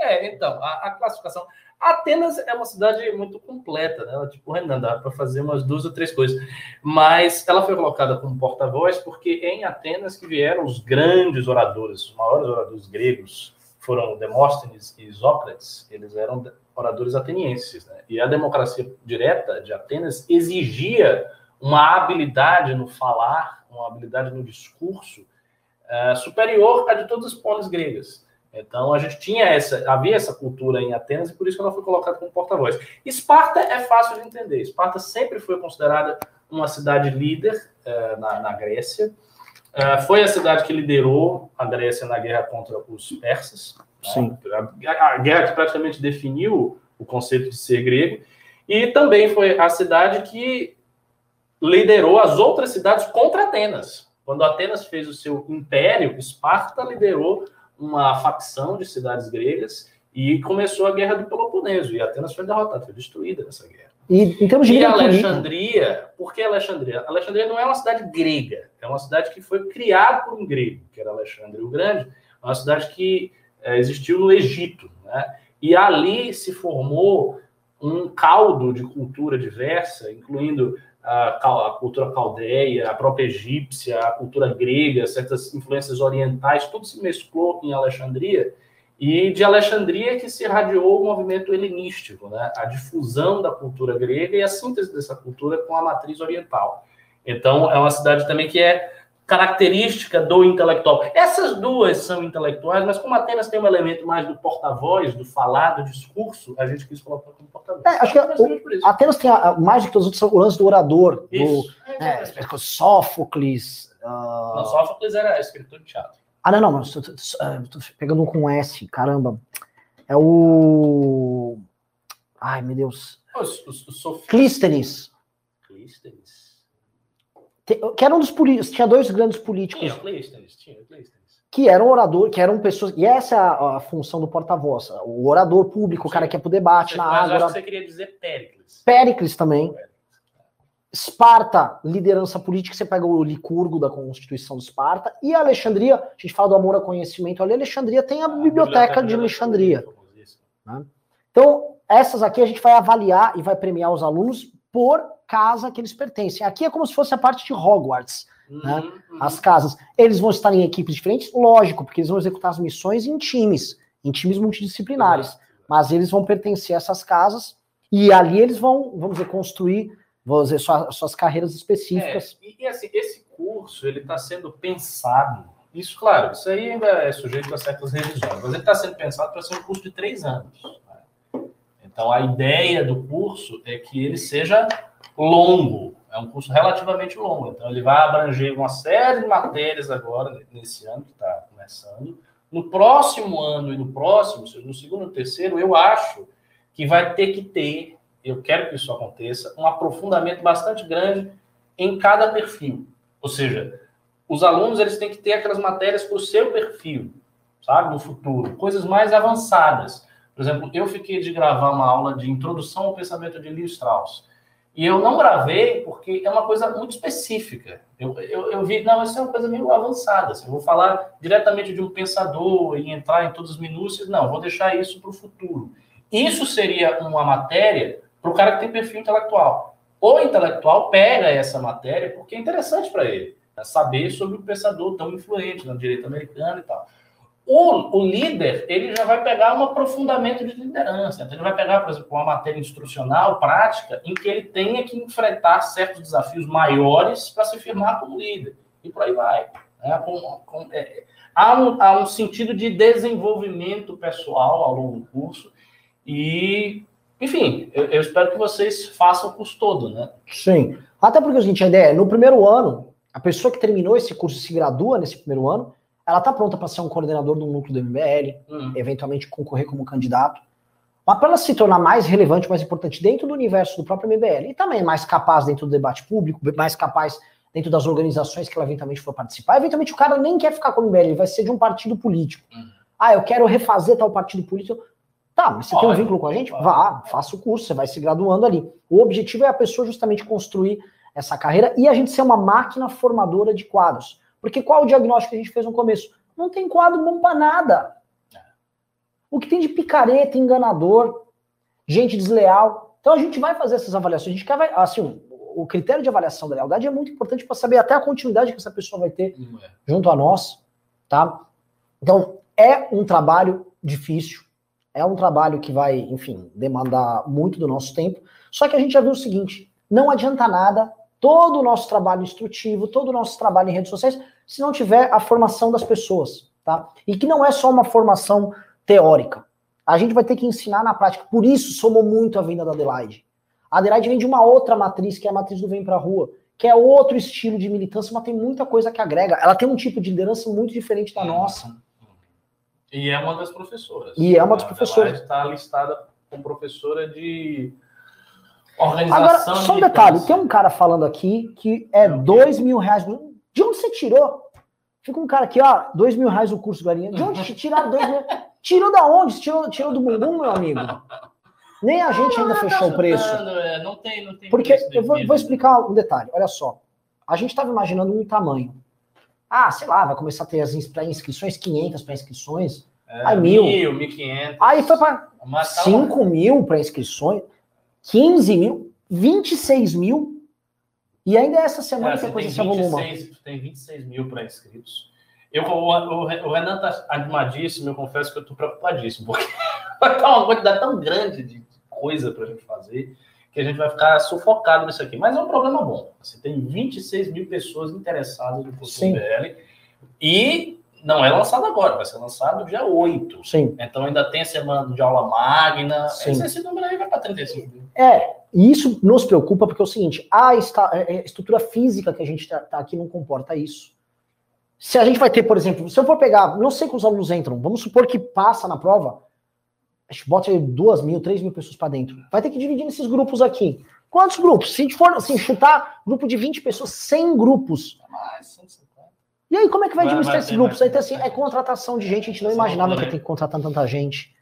É, então, a, a classificação... Atenas é uma cidade muito completa, né? Tipo, Renan, dá para fazer umas duas ou três coisas. Mas ela foi colocada como porta-voz porque é em Atenas que vieram os grandes oradores, os maiores oradores gregos, foram Demóstenes e Sócrates, eles eram oradores atenienses. Né? E a democracia direta de Atenas exigia uma habilidade no falar, uma habilidade no discurso uh, superior à de todas as polis gregas. Então a gente tinha essa, havia essa cultura em Atenas e por isso que ela foi colocada como porta-voz. Esparta é fácil de entender. Esparta sempre foi considerada uma cidade líder uh, na, na, Grécia. Uh, foi a cidade que liderou a Grécia na guerra contra os persas. Né? Sim. Né? A, a, guerra que praticamente definiu o conceito de ser grego. E também foi a cidade que liderou as outras cidades contra Atenas. Quando Atenas fez o seu império, Esparta liderou uma facção de cidades gregas e começou a guerra do Peloponeso. E Atenas foi derrotada, foi destruída nessa guerra. E, em termos de e Alexandria, por que Alexandria? Alexandria não é uma cidade grega, é uma cidade que foi criada por um grego, que era Alexandre o Grande, é uma cidade que é, existiu no Egito. Né? E ali se formou um caldo de cultura diversa, incluindo a, cultura caldeia, a própria egípcia, a cultura grega, certas influências orientais, tudo se mesclou em Alexandria, e de Alexandria que se irradiou o movimento helenístico, né? a difusão da cultura grega e a síntese dessa cultura com a matriz oriental. Então, é uma cidade também que é característica do intelectual. Essas duas são intelectuais, mas como Atenas tem um elemento mais do porta-voz, do falar, do discurso, a gente quis colocar como porta-voz. É, acho que o, Atenas tem a, mais do que os outros o lance do orador, Isso. do é, é, Sófocles. Uh... Não, Sófocles era escritor de teatro. Ah, não, não, mas tô, tô, tô pegando um com S, caramba. É o. Ai, meu Deus. O, o, o Clístenes. Clístenes que era um dos políticos, tinha dois grandes políticos. Tinha, Clístenes, tinha, Clístenes. Que eram orador, que eram pessoas. E essa é a, a função do porta-voz. O orador público, Sim. o cara que ia pro debate você, na mas. Acho que você queria dizer Péricles. Péricles também. Esparta, liderança política, você pega o Licurgo da Constituição de Esparta, e a Alexandria, a gente fala do amor ao conhecimento ali, Alexandria tem a, a biblioteca, biblioteca, de Alexandria. Né? Então, essas aqui a gente vai avaliar e vai premiar os alunos por casa que eles pertencem. Aqui é como se fosse a parte de Hogwarts, uhum, né? Uhum. As casas. Eles vão estar em equipes diferentes? Lógico, porque eles vão executar as missões em times, em times multidisciplinares. Uhum. Mas eles vão pertencer a essas casas e ali eles vão, vamos dizer, construir, vamos dizer, suas, suas carreiras específicas. É, e, e, assim, esse curso, ele está sendo pensado, isso, claro, isso aí ainda é sujeito a certas revisões, mas ele está sendo pensado para ser um curso de três anos. Né? Então, a ideia do curso é que ele seja longo, é um curso relativamente longo. Então, ele vai abranger uma série de matérias agora, nesse ano que está começando. No próximo ano e no próximo, no segundo e terceiro, eu acho que vai ter que ter, eu quero que isso aconteça, um aprofundamento bastante grande em cada perfil. Ou seja, os alunos eles têm que ter aquelas matérias para o seu perfil, sabe, no futuro, coisas mais avançadas. Por exemplo, eu fiquei de gravar uma aula de introdução ao pensamento de Leo Strauss. E eu não gravei porque é uma coisa muito específica. Eu, eu, eu vi, não, isso é uma coisa meio avançada. Assim, eu vou falar diretamente de um pensador e entrar em todas as minúcias. Não, vou deixar isso para o futuro. Isso seria uma matéria para o cara que tem perfil intelectual. O intelectual pega essa matéria porque é interessante para ele. Né, saber sobre o pensador tão influente na direita americana e tal. O, o líder, ele já vai pegar um aprofundamento de liderança. Então, ele vai pegar, por exemplo, uma matéria instrucional, prática, em que ele tenha que enfrentar certos desafios maiores para se firmar como líder. E por aí vai. É, com, com, é, há, um, há um sentido de desenvolvimento pessoal ao longo do curso. E, enfim, eu, eu espero que vocês façam o curso todo, né? Sim. Até porque, gente, a ideia é, no primeiro ano, a pessoa que terminou esse curso se gradua nesse primeiro ano, ela está pronta para ser um coordenador do núcleo do MBL, hum. eventualmente concorrer como candidato. Mas para ela se tornar mais relevante, mais importante dentro do universo do próprio MBL, e também mais capaz dentro do debate público, mais capaz dentro das organizações que ela eventualmente for participar, eventualmente o cara nem quer ficar com o MBL, ele vai ser de um partido político. Hum. Ah, eu quero refazer tal partido político. Tá, mas você tem um vínculo com a gente? Vá, faça o curso, você vai se graduando ali. O objetivo é a pessoa justamente construir essa carreira e a gente ser uma máquina formadora de quadros. Porque qual o diagnóstico que a gente fez no começo? Não tem quadro bom para nada. O que tem de picareta, enganador, gente desleal. Então a gente vai fazer essas avaliações. A gente quer, assim, o critério de avaliação da lealdade é muito importante para saber até a continuidade que essa pessoa vai ter é. junto a nós, tá? Então é um trabalho difícil, é um trabalho que vai, enfim, demandar muito do nosso tempo. Só que a gente já viu o seguinte: não adianta nada todo o nosso trabalho instrutivo, todo o nosso trabalho em redes sociais, se não tiver a formação das pessoas, tá? E que não é só uma formação teórica. A gente vai ter que ensinar na prática. Por isso somou muito a vinda da Adelaide. A Adelaide vem de uma outra matriz, que é a matriz do Vem Pra Rua, que é outro estilo de militância, mas tem muita coisa que agrega. Ela tem um tipo de liderança muito diferente da nossa. E é uma das professoras. E é uma das professoras. Ela está listada como professora de organização. Agora, só um detalhe: tem um cara falando aqui que é dois mil reais. De onde você tirou? Fica um cara aqui, ó, dois mil reais o curso, Galinha. De onde tiraram dois mil? Tirou da onde? Tirou, tirou do bumbum, meu amigo? Nem a gente ainda fechou o preço. É, não tem, não tem Porque eu vou, vou, explicar um detalhe. Olha só. A gente estava imaginando um tamanho. Ah, sei lá, vai começar a ter as inscrições, 500 para inscrições. É, aí mil. Mil, 1.500. Aí foi para 5 mil para inscrições, 15 mil, 26 mil. E ainda essa semana é, que a coisa se avoluma. Tem 26 mil para inscritos. Eu, o, o, o Renan está animadíssimo, eu confesso que eu estou preocupadíssimo, porque vai estar uma quantidade tão grande de coisa para a gente fazer que a gente vai ficar sufocado nisso aqui. Mas é um problema bom. Você tem 26 mil pessoas interessadas no curso. BL e não é lançado agora, vai ser lançado dia 8. Sim. Então ainda tem a semana de aula magna. Sim. Esse, esse número aí vai para 35 mil. É, e isso nos preocupa porque é o seguinte, a, esta, a é, é, estrutura física que a gente está tá aqui não comporta isso. Se a gente vai ter, por exemplo, se eu for pegar, não sei quantos alunos entram, vamos supor que passa na prova, a gente bota aí duas mil, três mil pessoas para dentro. Vai ter que dividir nesses grupos aqui. Quantos grupos? Se a gente for assim, chutar grupo de 20 pessoas, 100 grupos. E aí, como é que vai, administrar esses grupos? Aí, então, assim, é contratação de gente, a gente não imaginava que ia ter que contratar tanta gente.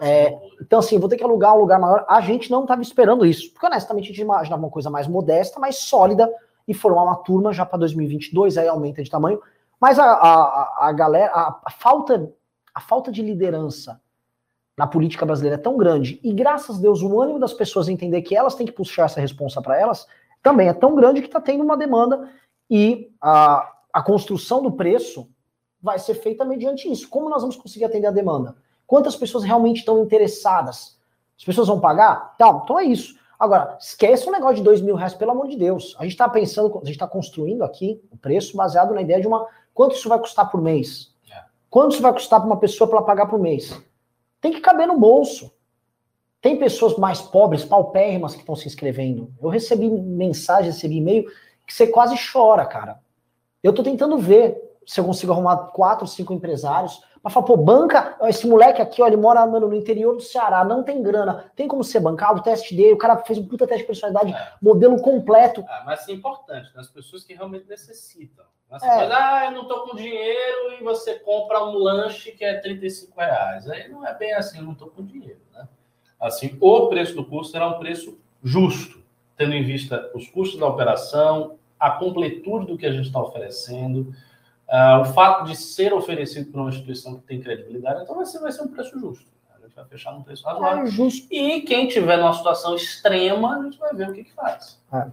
É, então, assim, vou ter que alugar um lugar maior. A gente não estava esperando isso. Porque, honestamente, a gente imaginava uma coisa mais modesta, mais sólida, e formar uma turma já para 2022, aí aumenta de tamanho. Mas a, a, a galera, a, a, falta, a falta de liderança na política brasileira é tão grande, e graças a Deus o ânimo das pessoas entender que elas têm que puxar essa responsa para elas, também é tão grande que está tendo uma demanda e a, a construção do preço vai ser feita mediante isso. Como nós vamos conseguir atender a demanda? Quantas pessoas realmente estão interessadas? As pessoas vão pagar? Então, então é isso. Agora, esquece um negócio de dois mil reais, pelo amor de Deus. A gente está pensando, a gente está construindo aqui o preço baseado na ideia de uma. Quanto isso vai custar por mês? É. Quanto isso vai custar para uma pessoa para pagar por mês? Tem que caber no bolso. Tem pessoas mais pobres, paupérrimas, que estão se inscrevendo. Eu recebi mensagem, recebi e-mail, que você quase chora, cara. Eu estou tentando ver se eu consigo arrumar quatro, cinco empresários mas fala, pô, banca, esse moleque aqui, ó, ele mora mano, no interior do Ceará, não tem grana, tem como ser bancado, o teste dele, o cara fez um puta teste de personalidade, é. modelo completo. É, mas é importante, nas pessoas que realmente necessitam. Você é. ah, eu não tô com dinheiro e você compra um lanche que é 35 reais. Aí não é bem assim, eu não tô com dinheiro, né? Assim, o preço do curso será um preço justo, tendo em vista os custos da operação, a completude do que a gente está oferecendo, Uh, o fato de ser oferecido por uma instituição que tem credibilidade, então vai ser, vai ser um preço justo. A gente vai fechar num preço razoável. É justo. E quem tiver numa situação extrema, a gente vai ver o que, que faz. É.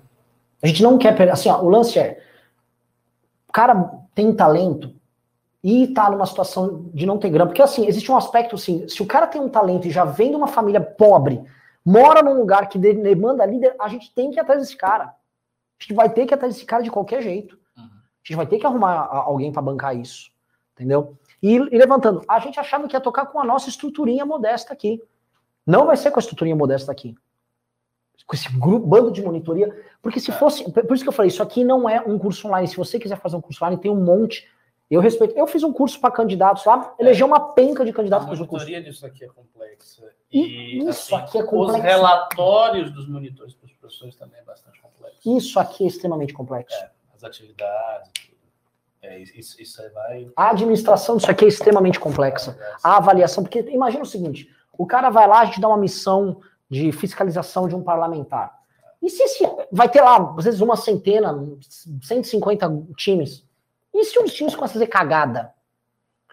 A gente não quer perder. Assim, ó, o lance é: o cara tem talento e tá numa situação de não ter grana. Porque, assim, existe um aspecto assim: se o cara tem um talento e já vem de uma família pobre, mora num lugar que demanda líder, a gente tem que ir atrás desse cara. A gente vai ter que atrás desse cara de qualquer jeito. A gente vai ter que arrumar alguém para bancar isso. Entendeu? E, e, levantando, a gente achava que ia tocar com a nossa estruturinha modesta aqui. Não vai ser com a estruturinha modesta aqui. Com esse grupo, bando de monitoria. Porque se fosse. Por isso que eu falei, isso aqui não é um curso online. Se você quiser fazer um curso online, tem um monte. Eu respeito. Eu fiz um curso para candidatos lá, elegeu uma penca de candidatos para o curso. A disso aqui é complexa. E, isso assim, aqui é complexo. Os relatórios dos monitores para os professores também é bastante complexo. Isso aqui é extremamente complexo. É as atividades. É, isso, isso aí vai. A administração disso aqui é extremamente complexa. A avaliação, porque imagina o seguinte: o cara vai lá, a gente dá uma missão de fiscalização de um parlamentar. E se esse, vai ter lá, às vezes, uma centena, 150 times. E se os times começam a fazer cagada?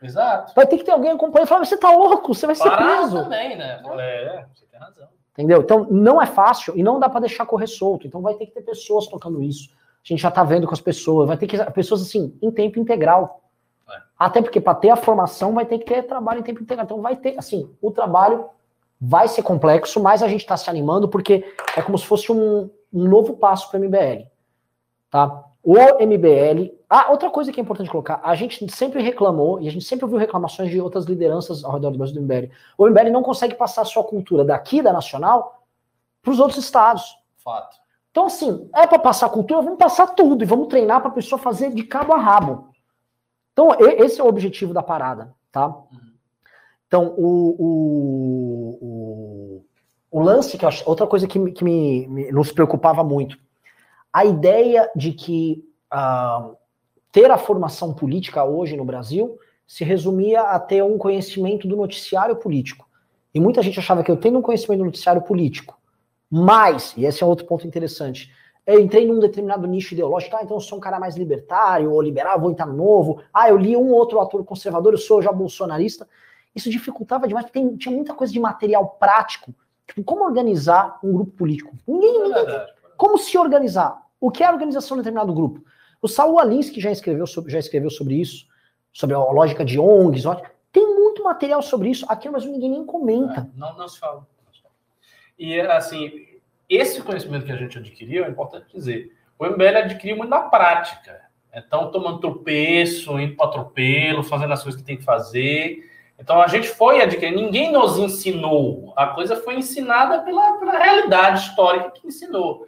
Exato. Vai ter que ter alguém acompanhando e falar: você tá louco, você vai ser preso. também, né? É, você tem razão. Entendeu? Então, não é fácil e não dá para deixar correr solto. Então, vai ter que ter pessoas tocando isso. A gente já está vendo com as pessoas. Vai ter que. Pessoas assim, em tempo integral. É. Até porque para ter a formação vai ter que ter trabalho em tempo integral. Então vai ter, assim, o trabalho vai ser complexo, mas a gente está se animando porque é como se fosse um, um novo passo para o MBL. Tá? O MBL. Ah, outra coisa que é importante colocar: a gente sempre reclamou, e a gente sempre ouviu reclamações de outras lideranças ao redor do Brasil do MBL. O MBL não consegue passar a sua cultura daqui da Nacional para os outros estados. Fato. Então, assim, é para passar cultura, vamos passar tudo e vamos treinar para a pessoa fazer de cabo a rabo. Então, esse é o objetivo da parada, tá? Então, o, o, o, o, lance, que eu acho, outra coisa que, que me, me, nos preocupava muito, a ideia de que uh, ter a formação política hoje no Brasil se resumia a ter um conhecimento do noticiário político. E muita gente achava que eu tenho um conhecimento do noticiário político, mas, e esse é outro ponto interessante, eu entrei num determinado nicho ideológico, ah, então eu sou um cara mais libertário ou liberal, vou entrar no novo, ah, eu li um outro ator conservador, eu sou já bolsonarista. Isso dificultava demais, porque tem, tinha muita coisa de material prático, tipo, como organizar um grupo político. Ninguém, ninguém como se organizar? O que é a organização de determinado grupo? O Saul Alinsky já escreveu sobre, já escreveu sobre isso, sobre a lógica de ONGs. Tem muito material sobre isso. Aqui Brasil ninguém nem comenta. É, não, não se fala. E, assim, esse conhecimento que a gente adquiriu, é importante dizer, o MBL adquiriu muito na prática. Então, tomando tropeço, indo para atropelo, fazendo as coisas que tem que fazer. Então, a gente foi adquirindo, ninguém nos ensinou. A coisa foi ensinada pela, pela realidade histórica que ensinou.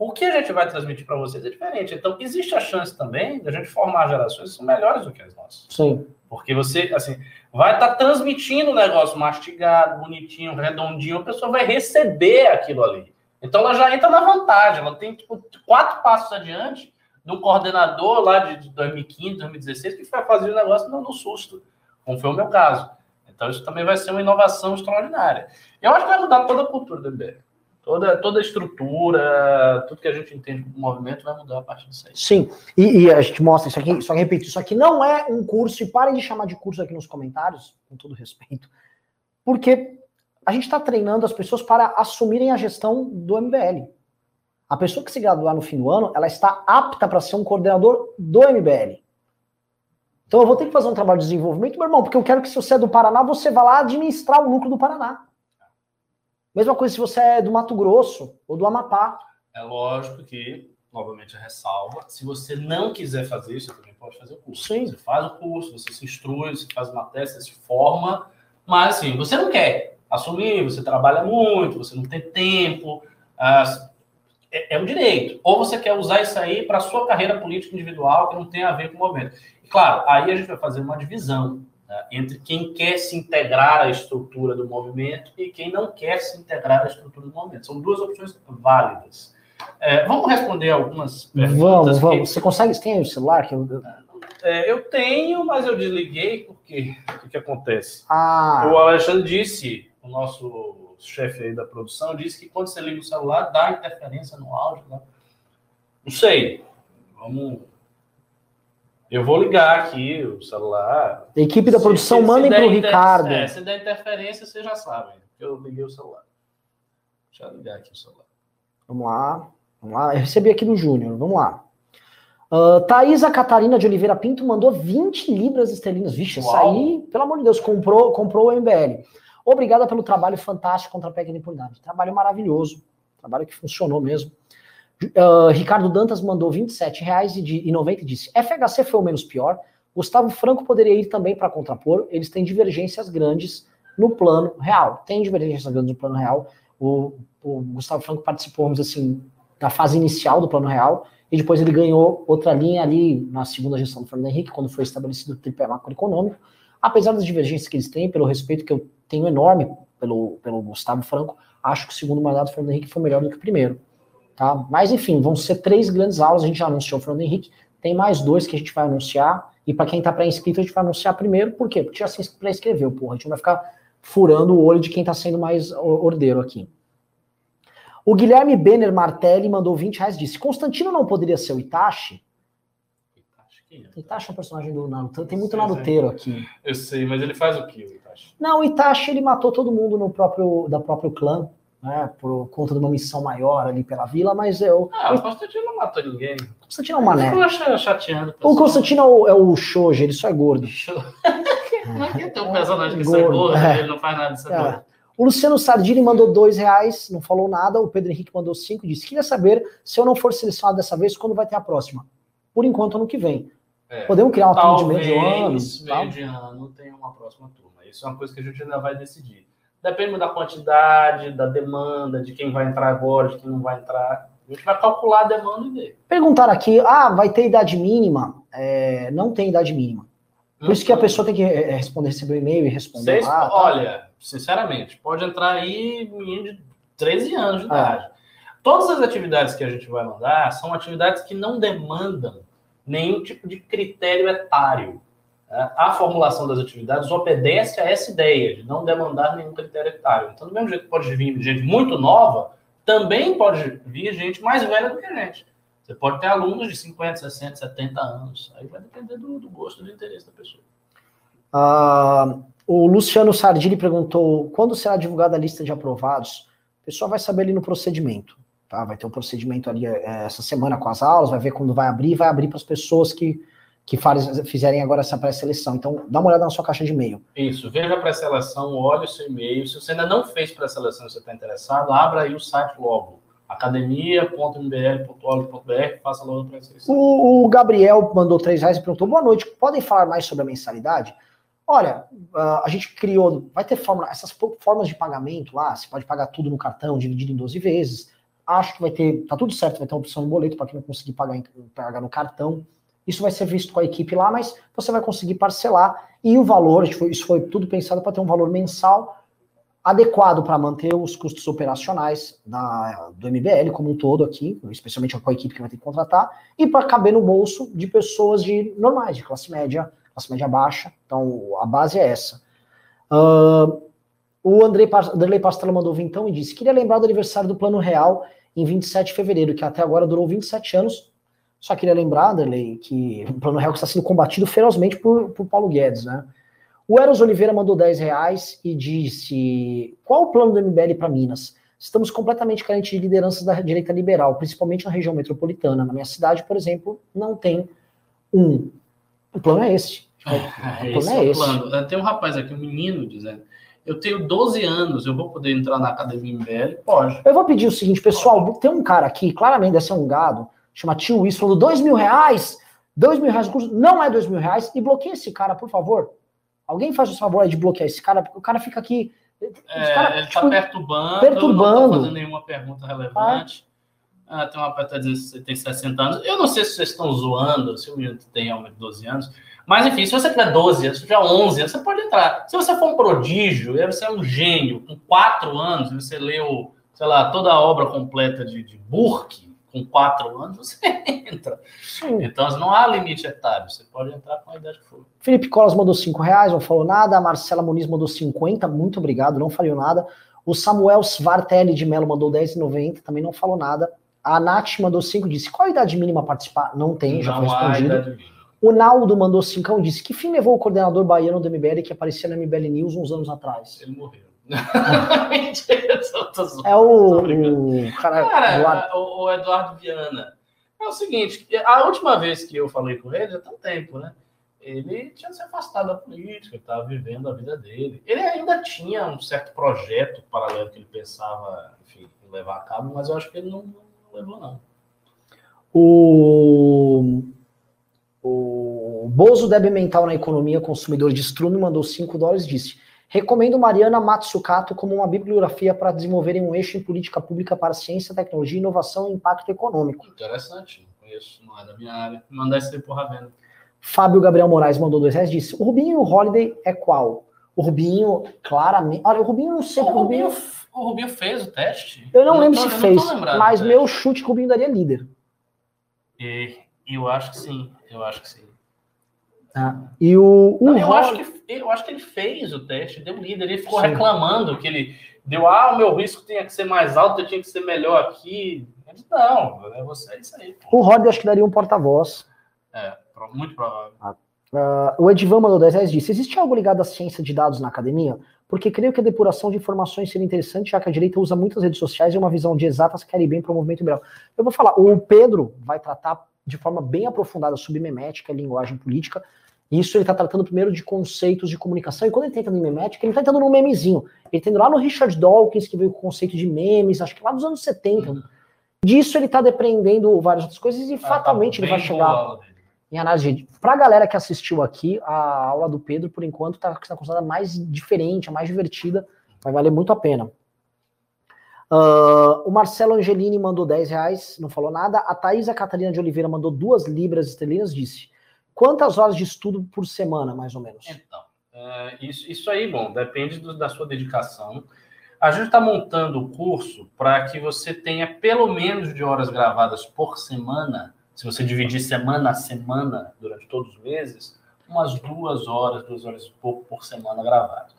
O que a gente vai transmitir para vocês é diferente. Então, existe a chance também da gente formar gerações que são melhores do que as nossas. Sim. Porque você, assim, vai estar tá transmitindo o negócio mastigado, bonitinho, redondinho, a pessoa vai receber aquilo ali. Então, ela já entra na vantagem. Ela tem, tipo, quatro passos adiante um coordenador lá de 2015, 2016, que foi fazer o negócio no, no susto, como foi o meu caso. Então, isso também vai ser uma inovação extraordinária. Eu acho que vai mudar toda a cultura do MBL. Toda, toda a estrutura, tudo que a gente entende como movimento vai mudar a partir disso aí. Sim, e, e, a gente mostra isso aqui, só que repito, isso aqui não é um curso, e parem de chamar de curso aqui nos comentários, com todo respeito, porque a gente está treinando as pessoas para assumirem a gestão do MBL. A pessoa que se graduar no fim do ano, ela está apta para ser um coordenador do MBL. Então eu vou ter que fazer um trabalho de desenvolvimento, meu irmão, porque eu quero que se você é do Paraná, você vá lá administrar o núcleo do Paraná. Mesma coisa se você é do Mato Grosso ou do Amapá. É lógico que, novamente, a ressalva, se você não quiser fazer isso, você também pode fazer o curso. Sim. Você faz o curso, você se instrui, você faz uma testa, se forma, mas assim, você não quer assumir, você trabalha muito, você não tem tempo, é, é um direito. Ou você quer usar isso aí para a sua carreira política individual, que não tem a ver com o movimento. E, claro, aí a gente vai fazer uma divisão né, entre quem quer se integrar à estrutura do movimento e quem não quer se integrar à estrutura do movimento. São duas opções válidas. É, vamos responder algumas perguntas. Vamos, vamos. Que... Você consegue? Você tem o celular? Que eu... É, eu tenho, mas eu desliguei porque o que acontece? Ah. O Alexandre disse, o nosso chefe aí da produção, disse que quando você liga o celular dá interferência no áudio. Né? Não sei. Vamos eu vou ligar aqui o celular. A equipe da produção, mandem para o Ricardo. É, se der interferência, vocês já sabem. Eu liguei o celular. Deixa eu ligar aqui o celular. Vamos lá. Vamos lá. Eu recebi aqui do Júnior. Vamos lá. Uh, Thaisa Catarina de Oliveira Pinto mandou 20 libras esterlinas. Vixe, isso aí, pelo amor de Deus, comprou, comprou o MBL. Obrigada pelo trabalho fantástico contra a PEC da impunidade. Trabalho maravilhoso. Trabalho que funcionou mesmo. Uh, Ricardo Dantas mandou R$ 27,90 e disse: FHC foi o menos pior. Gustavo Franco poderia ir também para contrapor. Eles têm divergências grandes no plano real. Tem divergências grandes no plano real. O, o Gustavo Franco participou, vamos dizer assim, da fase inicial do plano real e depois ele ganhou outra linha ali na segunda gestão do Fernando Henrique, quando foi estabelecido o tripé macroeconômico. Apesar das divergências que eles têm, pelo respeito que eu tenho enorme pelo, pelo Gustavo Franco, acho que o segundo mandato do Fernando Henrique foi melhor do que o primeiro. Tá? Mas enfim, vão ser três grandes aulas, a gente já anunciou o Fernando Henrique, tem mais dois que a gente vai anunciar, e para quem está pré-inscrito, a gente vai anunciar primeiro, por quê? Porque já se pré-inscreveu, porra, a gente não vai ficar furando o olho de quem está sendo mais ordeiro aqui. O Guilherme Benner Martelli mandou 20 reais disse: Constantino não poderia ser o Itachi? Itachi é um personagem do Naruto. Tem muito naruteiro aqui. Eu sei, mas ele faz o que, o Itachi? Não, o Itachi ele matou todo mundo no próprio, da próprio clã né, por conta de uma missão maior ali pela vila, mas eu. Ah, o Constantino não matou ninguém. O Constantino é um mané. Eu chateando. O Constantino é o, é o Shoji, ele só é gordo. Não é que tem um personagem que é gordo, é. ele não faz nada disso. É. O Luciano Sardini mandou dois reais, não falou nada. O Pedro Henrique mandou cinco, disse: queria saber se eu não for selecionado dessa vez, quando vai ter a próxima. Por enquanto, ano que vem. É. Podemos criar uma turma de meio de ano? Meio de ano tem uma próxima turma. Isso é uma coisa que a gente ainda vai decidir. Depende da quantidade, da demanda, de quem vai entrar agora, de quem não vai entrar. A gente vai calcular a demanda e ver. Perguntaram aqui, ah, vai ter idade mínima? É, não tem idade mínima. Por isso que a uhum. pessoa tem que é, responder, receber o e-mail e responder. Seis, lá, tá? Olha, sinceramente, pode entrar aí menino de 13 anos de ah. idade. Todas as atividades que a gente vai mandar são atividades que não demandam nenhum tipo de critério etário. Né? A formulação das atividades obedece a essa ideia de não demandar nenhum critério etário. Então, do mesmo jeito que pode vir gente muito nova, também pode vir gente mais velha do que a gente. Você pode ter alunos de 50, 60, 70 anos. Aí vai depender do, do gosto do interesse da pessoa. Uh, o Luciano Sardini perguntou: quando será divulgada a lista de aprovados? O pessoal vai saber ali no procedimento. Tá? Vai ter um procedimento ali é, essa semana com as aulas, vai ver quando vai abrir, vai abrir para as pessoas que, que faz, fizerem agora essa pré-seleção. Então, dá uma olhada na sua caixa de e-mail. Isso, veja a pré-seleção, olhe o seu e-mail. Se você ainda não fez pré-seleção e você está interessado, abra aí o site logo academia.mbl.org.br, faça logo a pré-seleção. O, o Gabriel mandou três reais e perguntou: boa noite, podem falar mais sobre a mensalidade? Olha, a gente criou, vai ter forma, essas formas de pagamento lá, você pode pagar tudo no cartão, dividido em 12 vezes. Acho que vai ter, tá tudo certo, vai ter uma opção no boleto para quem não conseguir pagar, pagar no cartão. Isso vai ser visto com a equipe lá, mas você vai conseguir parcelar. E o valor, isso foi tudo pensado para ter um valor mensal adequado para manter os custos operacionais da, do MBL como um todo aqui, especialmente com a equipe que vai ter que contratar, e para caber no bolso de pessoas de normais, de classe média, classe média baixa. Então, a base é essa. Uh, o Andrei, Andrei Pastela mandou então e disse: queria lembrar do aniversário do Plano Real em 27 de fevereiro, que até agora durou 27 anos. Só queria lembrar, Anderley, que o Plano Real está sendo combatido ferozmente por, por Paulo Guedes, né? O Eros Oliveira mandou 10 reais e disse: Qual o plano do MBL para Minas? Estamos completamente carentes de lideranças da direita liberal, principalmente na região metropolitana. Na minha cidade, por exemplo, não tem um. O plano é esse. o plano é, é esse. Plano. Tem um rapaz aqui, um menino, dizendo: eu tenho 12 anos, eu vou poder entrar na Academia MBL? Pode. Eu vou pedir o seguinte, pessoal, tem um cara aqui, claramente deve ser um gado, chama Tio Wilson, falou 2 mil reais, 2 mil reais o curso, não é 2 mil reais, e bloqueia esse cara, por favor. Alguém faz o favor de bloquear esse cara, porque o cara fica aqui... É, cara, ele tá tipo, perturbando, perturbando, não tá fazendo nenhuma pergunta relevante. Ah. Ah, tem uma pessoa que você tem 60 anos. Eu não sei se vocês estão zoando, se o menino tem realmente 12 anos, mas, enfim, se você tiver 12 se tiver 11 você pode entrar. Se você for um prodígio, e você é um gênio, com 4 anos, você leu, sei lá, toda a obra completa de, de Burke, com 4 anos, você entra. Sim. Então, não há limite etário, você pode entrar com a idade que for. Felipe Colas mandou 5 reais, não falou nada. A Marcela Muniz mandou 50, muito obrigado, não falou nada. O Samuel Svartelli de Melo mandou 10,90, também não falou nada. A Nath mandou 5, disse: qual a idade mínima participar? Não tem, já não foi respondido. O Naldo mandou cincão e disse: Que fim levou o coordenador baiano do MBL que aparecia na MBL News uns anos atrás? Ele morreu. é o, o cara, cara Eduardo. O, o, Eduardo Viana. É o seguinte: a última vez que eu falei com ele, já tem um tempo, né? Ele tinha se afastado da política, estava vivendo a vida dele. Ele ainda tinha um certo projeto paralelo que ele pensava, enfim, levar a cabo, mas eu acho que ele não, não levou, não. O o Bozo deve mental na economia consumidor de Struno mandou 5 dólares e disse: Recomendo Mariana Matsukato como uma bibliografia para desenvolverem um eixo em política pública para ciência, tecnologia, inovação e impacto econômico. Interessante, não conheço, não é da minha área. Mandar isso aí por Ravena. Fábio Gabriel Moraes mandou dois reais disse: O Rubinho e o Holiday é qual? O Rubinho, claramente. Olha, o Rubinho não sei. O Rubinho, o Rubinho, o Rubinho fez o teste? Eu não, eu lembro tô, se fez, mas meu chute que o Rubinho daria líder. E, eu acho que sim. Eu acho que sim. Ah, e o, o Não, eu, acho que, eu acho que ele fez o teste, deu líder, ele ficou sim. reclamando que ele deu, ah, o meu risco tinha que ser mais alto, eu tinha que ser melhor aqui. Ele, não, é você, é isso aí. Pô. O Rod acho que daria um porta-voz. É, muito provável. Ah, uh, o Edvan mandou 10 reais disse: existe algo ligado à ciência de dados na academia? Porque creio que a depuração de informações seria interessante, já que a direita usa muitas redes sociais e uma visão de exatas quer ir bem para o movimento liberal. Eu vou falar, o Pedro vai tratar de forma bem aprofundada sobre memética e linguagem política. Isso ele está tratando primeiro de conceitos de comunicação. E quando ele tenta no memética, ele está entrando num memezinho. Ele está indo lá no Richard Dawkins, que veio com o conceito de memes, acho que lá dos anos 70. Uhum. Disso ele está depreendendo várias outras coisas e ah, fatalmente tá ele vai chegar em análise. Para a galera que assistiu aqui, a aula do Pedro, por enquanto, está tá considerada mais diferente, a mais divertida. Vai valer muito a pena. Uh, o Marcelo Angelini mandou 10 reais, não falou nada. A Thaisa Catarina de Oliveira mandou duas libras esterlinas, disse: quantas horas de estudo por semana, mais ou menos? Então, é, isso, isso aí, bom, depende do, da sua dedicação. A gente está montando o curso para que você tenha pelo menos de horas gravadas por semana, se você dividir semana a semana durante todos os meses, umas duas horas, duas horas e pouco por semana gravadas.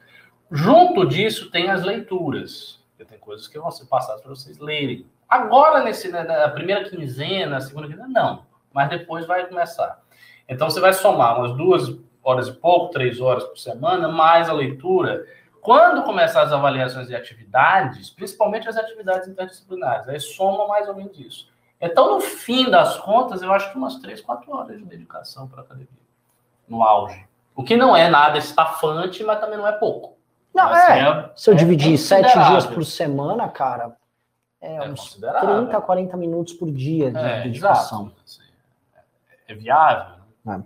Junto disso tem as leituras porque tem coisas que vão ser passadas para vocês lerem. Agora, nesse, né, na primeira quinzena, na segunda quinzena, não. Mas depois vai começar. Então, você vai somar umas duas horas e pouco, três horas por semana, mais a leitura. Quando começar as avaliações de atividades, principalmente as atividades interdisciplinares, aí soma mais ou menos isso. Então, no fim das contas, eu acho que umas três, quatro horas de dedicação para a academia, no auge. O que não é nada estafante, mas também não é pouco. Não, é. é. Se eu é dividir sete dias por semana, cara, é, é uns 30, 40 minutos por dia de é, dedicação. Assim, é, viável. Né?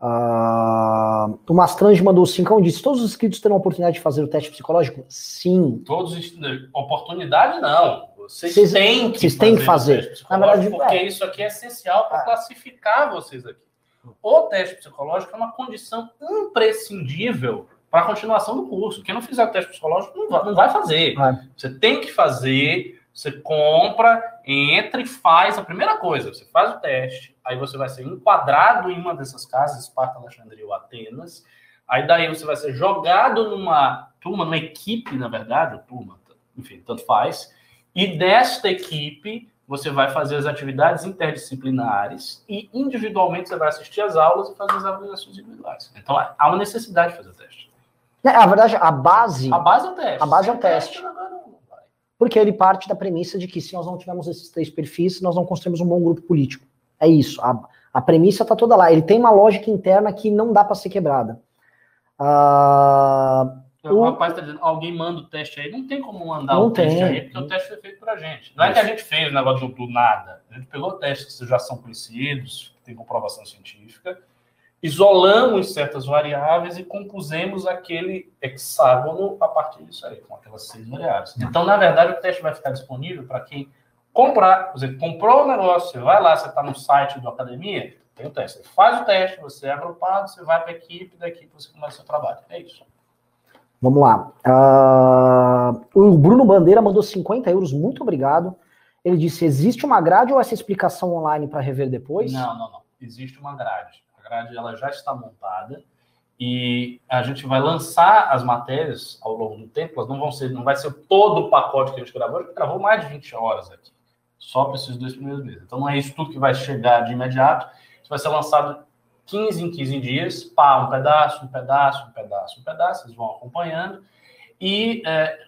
Uh, o Mastrange mandou 5 e disse: Todos os inscritos terão a oportunidade de fazer o teste psicológico? Sim. Todos oportunidade não. Vocês, vocês têm que vocês fazer. Têm que fazer. Na verdade, porque é. isso aqui é essencial para classificar vocês aqui. O teste psicológico é uma condição imprescindível para a continuação do curso. Quem não fizer o teste psicológico não vai, não vai fazer. É. Você tem que fazer, você compra, entra e faz a primeira coisa. Você faz o teste, aí você vai ser enquadrado em uma dessas casas, Esparta, Alexandria ou Atenas. Aí daí você vai ser jogado numa turma, numa equipe, na verdade, ou turma, enfim, tanto faz. E desta equipe você vai fazer as atividades interdisciplinares e individualmente você vai assistir às aulas e fazer as avaliações individuais. Então há uma necessidade de fazer o teste. É, a verdade, a base. A base é o teste. A base é o teste. Porque ele parte da premissa de que se nós não tivermos esses três perfis, nós não construímos um bom grupo político. É isso. A, a premissa está toda lá. Ele tem uma lógica interna que não dá para ser quebrada. Uh, o rapaz está dizendo, alguém manda o teste aí. Não tem como mandar o tem. teste aí, porque o teste foi feito para a gente. Não é que a gente fez o negócio do, do nada. A gente pegou testes que já são conhecidos, que tem comprovação científica, isolamos certas variáveis e compusemos aquele hexágono a partir disso aí, com aquelas seis variáveis. Então, na verdade, o teste vai ficar disponível para quem comprar. Você comprou o negócio, você vai lá, você está no site da academia, tem o teste. Você faz o teste, você é agrupado, você vai para a equipe, da equipe você começa o trabalho. É isso. Vamos lá. Uh, o Bruno Bandeira mandou 50 euros, muito obrigado. Ele disse: existe uma grade ou essa explicação online para rever depois? Não, não, não. Existe uma grade grade ela já está montada. E a gente vai lançar as matérias ao longo do tempo, elas não vão ser, não vai ser todo o pacote que a gente gravou, a gente gravou mais de 20 horas aqui, só para esses dois primeiros meses. Então não é isso tudo que vai chegar de imediato, isso vai ser lançado 15 em 15 dias, pá, um pedaço, um pedaço, um pedaço, um pedaço, vocês vão acompanhando, e é,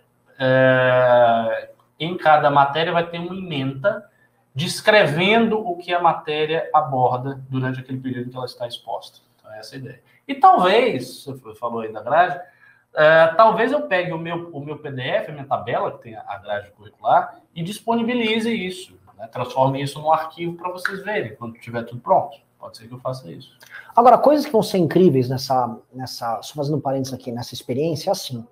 é, em cada matéria vai ter uma emenda descrevendo o que a matéria aborda durante aquele período que ela está exposta. Então, é essa a ideia. E talvez, você falou aí da grade, uh, talvez eu pegue o meu, o meu PDF, a minha tabela, que tem a grade curricular, e disponibilize isso, né? transforme isso num arquivo para vocês verem quando tiver tudo pronto. Pode ser que eu faça isso. Agora, coisas que vão ser incríveis nessa, nessa só fazendo parênteses aqui, nessa experiência, é assim.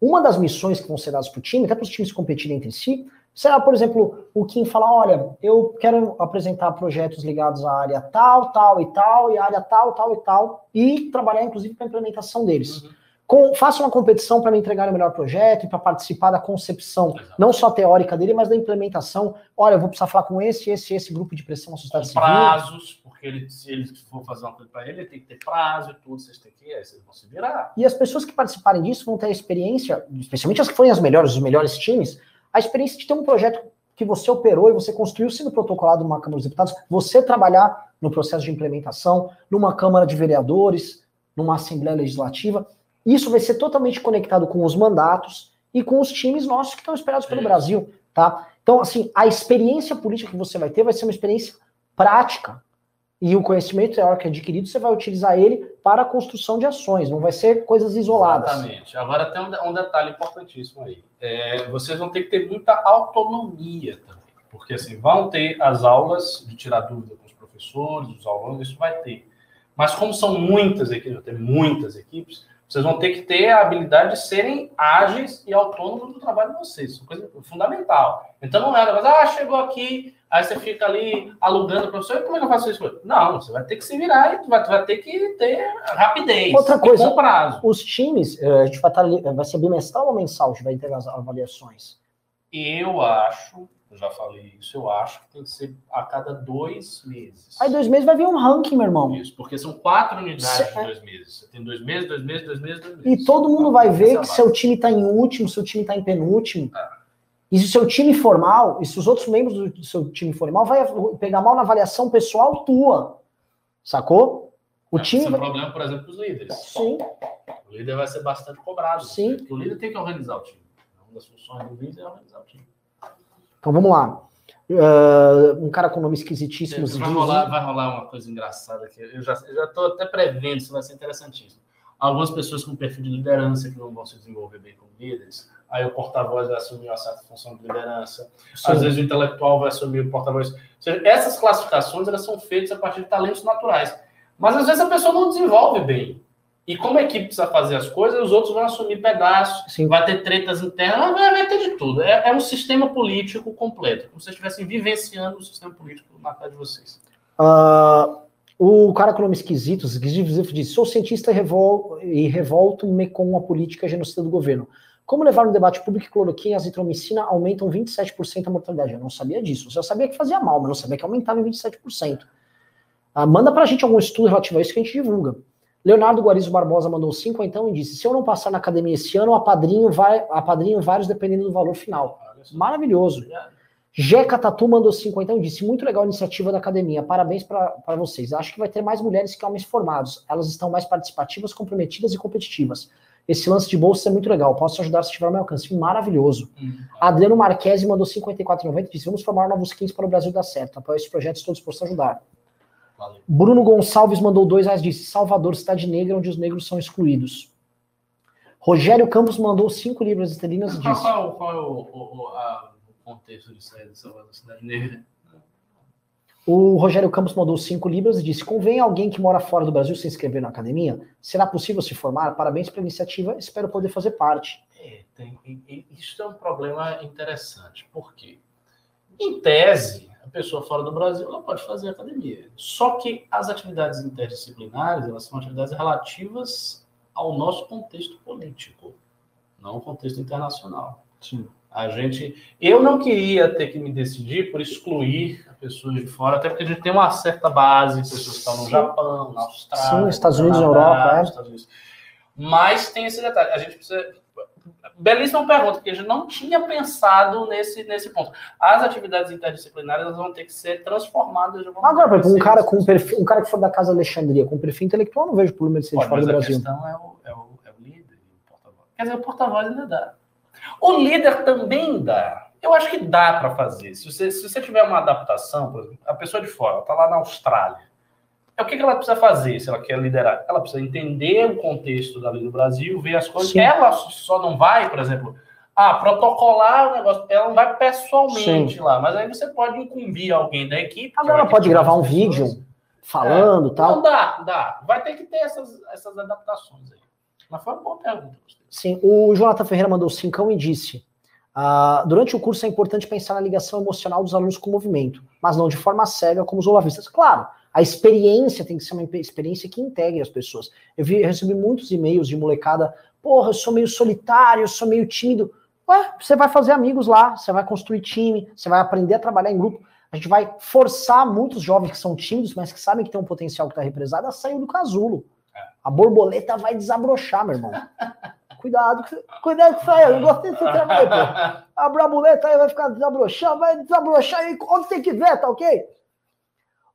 Uma das missões que vão ser dadas para o time, até para os times competirem entre si, Será, por exemplo, o Kim falar, olha, eu quero apresentar projetos ligados à área tal, tal e tal, e área tal, tal e tal, e trabalhar, inclusive, para a implementação deles. Uhum. Com, faça uma competição para me entregar o melhor projeto e para participar da concepção, Exato. não só teórica dele, mas da implementação. Olha, eu vou precisar falar com esse, esse, esse grupo de pressão na sociedade com civil. prazos, porque ele, se ele for fazer uma coisa para ele, ele tem que ter prazo e tudo, vocês têm que, aí vocês vão se virar. E as pessoas que participarem disso vão ter a experiência, especialmente as que forem as melhores, os melhores times, a experiência de ter um projeto que você operou e você construiu sendo protocolado numa Câmara dos Deputados, você trabalhar no processo de implementação, numa Câmara de Vereadores, numa Assembleia Legislativa, isso vai ser totalmente conectado com os mandatos e com os times nossos que estão esperados pelo. Brasil, tá? Então, assim, a experiência política que você vai ter vai ser uma experiência prática, e o conhecimento teórico adquirido, você vai utilizar ele para a construção de ações, não vai ser coisas isoladas. Exatamente. Agora tem um, detalhe importantíssimo aí. É, vocês vão ter que ter muita autonomia também. Porque assim, vão ter as aulas de tirar dúvida com os professores, os alunos, isso vai ter. Mas como são muitas equipes, tem muitas equipes, Vocês vão ter que ter a habilidade de serem ágeis e autônomos do trabalho de vocês. Isso é coisa fundamental. Então não é negócio, ah, chegou aqui, aí você fica ali alugando o professor, como é que eu faço isso? Não, você vai ter que se virar e vai, vai ter que ter rapidez. Outra coisa, prazo. os times, eh, a gente vai, estar, vai ser bimestral ou mensal, a gente vai ter as avaliações? Eu acho eu já falei isso, eu acho que tem que ser a cada dois meses. Aí dois meses vai vir um ranking, meu irmão. Isso, porque são quatro unidades de dois meses. Você tem dois meses, dois meses, dois meses, dois meses. E todo mundo vai ver que seu time está em último, seu time está em penúltimo. É. E se o seu time formal, e se os outros membros do seu time formal vai pegar mal na avaliação pessoal tua. Sacou? O é, time. Esse é um problema, por exemplo, os líderes. Sim. O líder vai ser bastante cobrado. Sim. Porque o líder tem que organizar o time. Uma das funções do líder é organizar o time. Então vamos lá. Uh, um cara com nome esquisitíssimo. Vai rolar, vai rolar uma coisa engraçada aqui. Eu já estou até prevendo, isso vai ser interessantíssimo. Algumas pessoas com perfil de liderança que não vão se desenvolver bem como líderes, aí o porta-voz vai assumir uma certa função de liderança. Sim. Às vezes o intelectual vai assumir o porta-voz. essas classificações elas são feitas a partir de talentos naturais. Mas às vezes a pessoa não desenvolve bem. E como a equipe precisa fazer as coisas, os outros vão assumir pedaços, Sim. vai ter tretas internas, vai, vai ter de tudo. É, é, um sistema político completo, como se vocês estivessem vivenciando o sistema político na casa de vocês. Uh, o cara com nome esquisito, esquisito diz: sou cientista e, revol e revolto-me com a política genocida do governo. Como levar no debate público que cloroquina e azitromicina aumentam 27% a mortalidade? Eu não sabia disso. Eu sabia que fazia mal, mas não sabia que aumentava em 27%. Uh, manda pra gente algum estudo relativo a isso que a gente divulga. Leonardo Guarizo Barbosa mandou cinco então e disse: se eu não passar na academia esse ano, a padrinho vai, a padrinho vários dependendo do valor final. Maravilhoso. Jeca Tatu mandou cinco então e disse: muito legal a iniciativa da academia. Parabéns para vocês. Acho que vai ter mais mulheres que homens formados. Elas estão mais participativas, comprometidas e competitivas. Esse lance de bolsa é muito legal. Posso ajudar se tiver ao meu alcance. Maravilhoso. Uhum. Adriano Marquesi mandou 54,90 e disse: Vamos formar novos skins para o Brasil dar certo. Apoio esse projeto, estou disposto a ajudar. Valeu. Bruno Gonçalves mandou dois reais, disse Salvador, cidade negra, onde os negros são excluídos. Rogério Campos mandou cinco libras esterlinas e disse... Qual, qual é o, o, a, o contexto disso aí, de Salvador, cidade negra? O Rogério Campos mandou cinco libras e disse: Convém alguém que mora fora do Brasil se inscrever na academia? Será possível se formar? Parabéns pela iniciativa, espero poder fazer parte. É, tem, isso é um problema interessante, porque, em tese, a pessoa fora do Brasil ela pode fazer academia. Só que as atividades interdisciplinares elas são atividades relativas ao nosso contexto político, não ao contexto internacional. Sim. A gente, eu não queria ter que me decidir por excluir pessoas de fora, até porque a gente tem uma certa base, pessoas que estão no Japão, na Austrália, Sim, Estados Unidos, Europa, é. Estados Unidos. Mas tem esse detalhe, a gente precisa belíssima pergunta, porque a gente não tinha pensado nesse, nesse ponto. As atividades interdisciplinares elas vão ter que ser transformadas. Agora, um cara com um perfil, um cara que for da Casa Alexandria com perfil intelectual, não vejo problema de ser de fora do Brasil. A questão é o, é o, é o líder, o porta-voz. Quer dizer, o porta-voz ainda dá. O líder também dá. Eu acho que dá para fazer. Se você, se você tiver uma adaptação, por exemplo, a pessoa de fora está lá na Austrália é o que ela precisa fazer se ela quer liderar? Ela precisa entender o contexto da lei do Brasil, ver as coisas. Sim. Ela só não vai, por exemplo, ah, protocolar o negócio. Ela não vai pessoalmente Sim. lá, mas aí você pode incumbir alguém da equipe. Agora ela pode gravar um vídeo falando é. tal. Não dá, dá. Vai ter que ter essas, essas adaptações aí. Mas foi uma boa pergunta. Sim, o Jonathan Ferreira mandou cincão e disse: ah, durante o curso é importante pensar na ligação emocional dos alunos com o movimento, mas não de forma cega como os olavistas. Claro, a experiência tem que ser uma experiência que integre as pessoas. Eu, vi, eu recebi muitos e-mails de molecada, porra, eu sou meio solitário, eu sou meio tímido. Ué, você vai fazer amigos lá, você vai construir time, você vai aprender a trabalhar em grupo. A gente vai forçar muitos jovens que são tímidos, mas que sabem que tem um potencial que está represado, a sair do casulo. A borboleta vai desabrochar, meu irmão. Cuidado, cuidado com isso aí. Eu gostei desse trabalho, pô. A borboleta aí vai ficar desabrochando, vai desabrochar aí onde tem que ver, tá ok?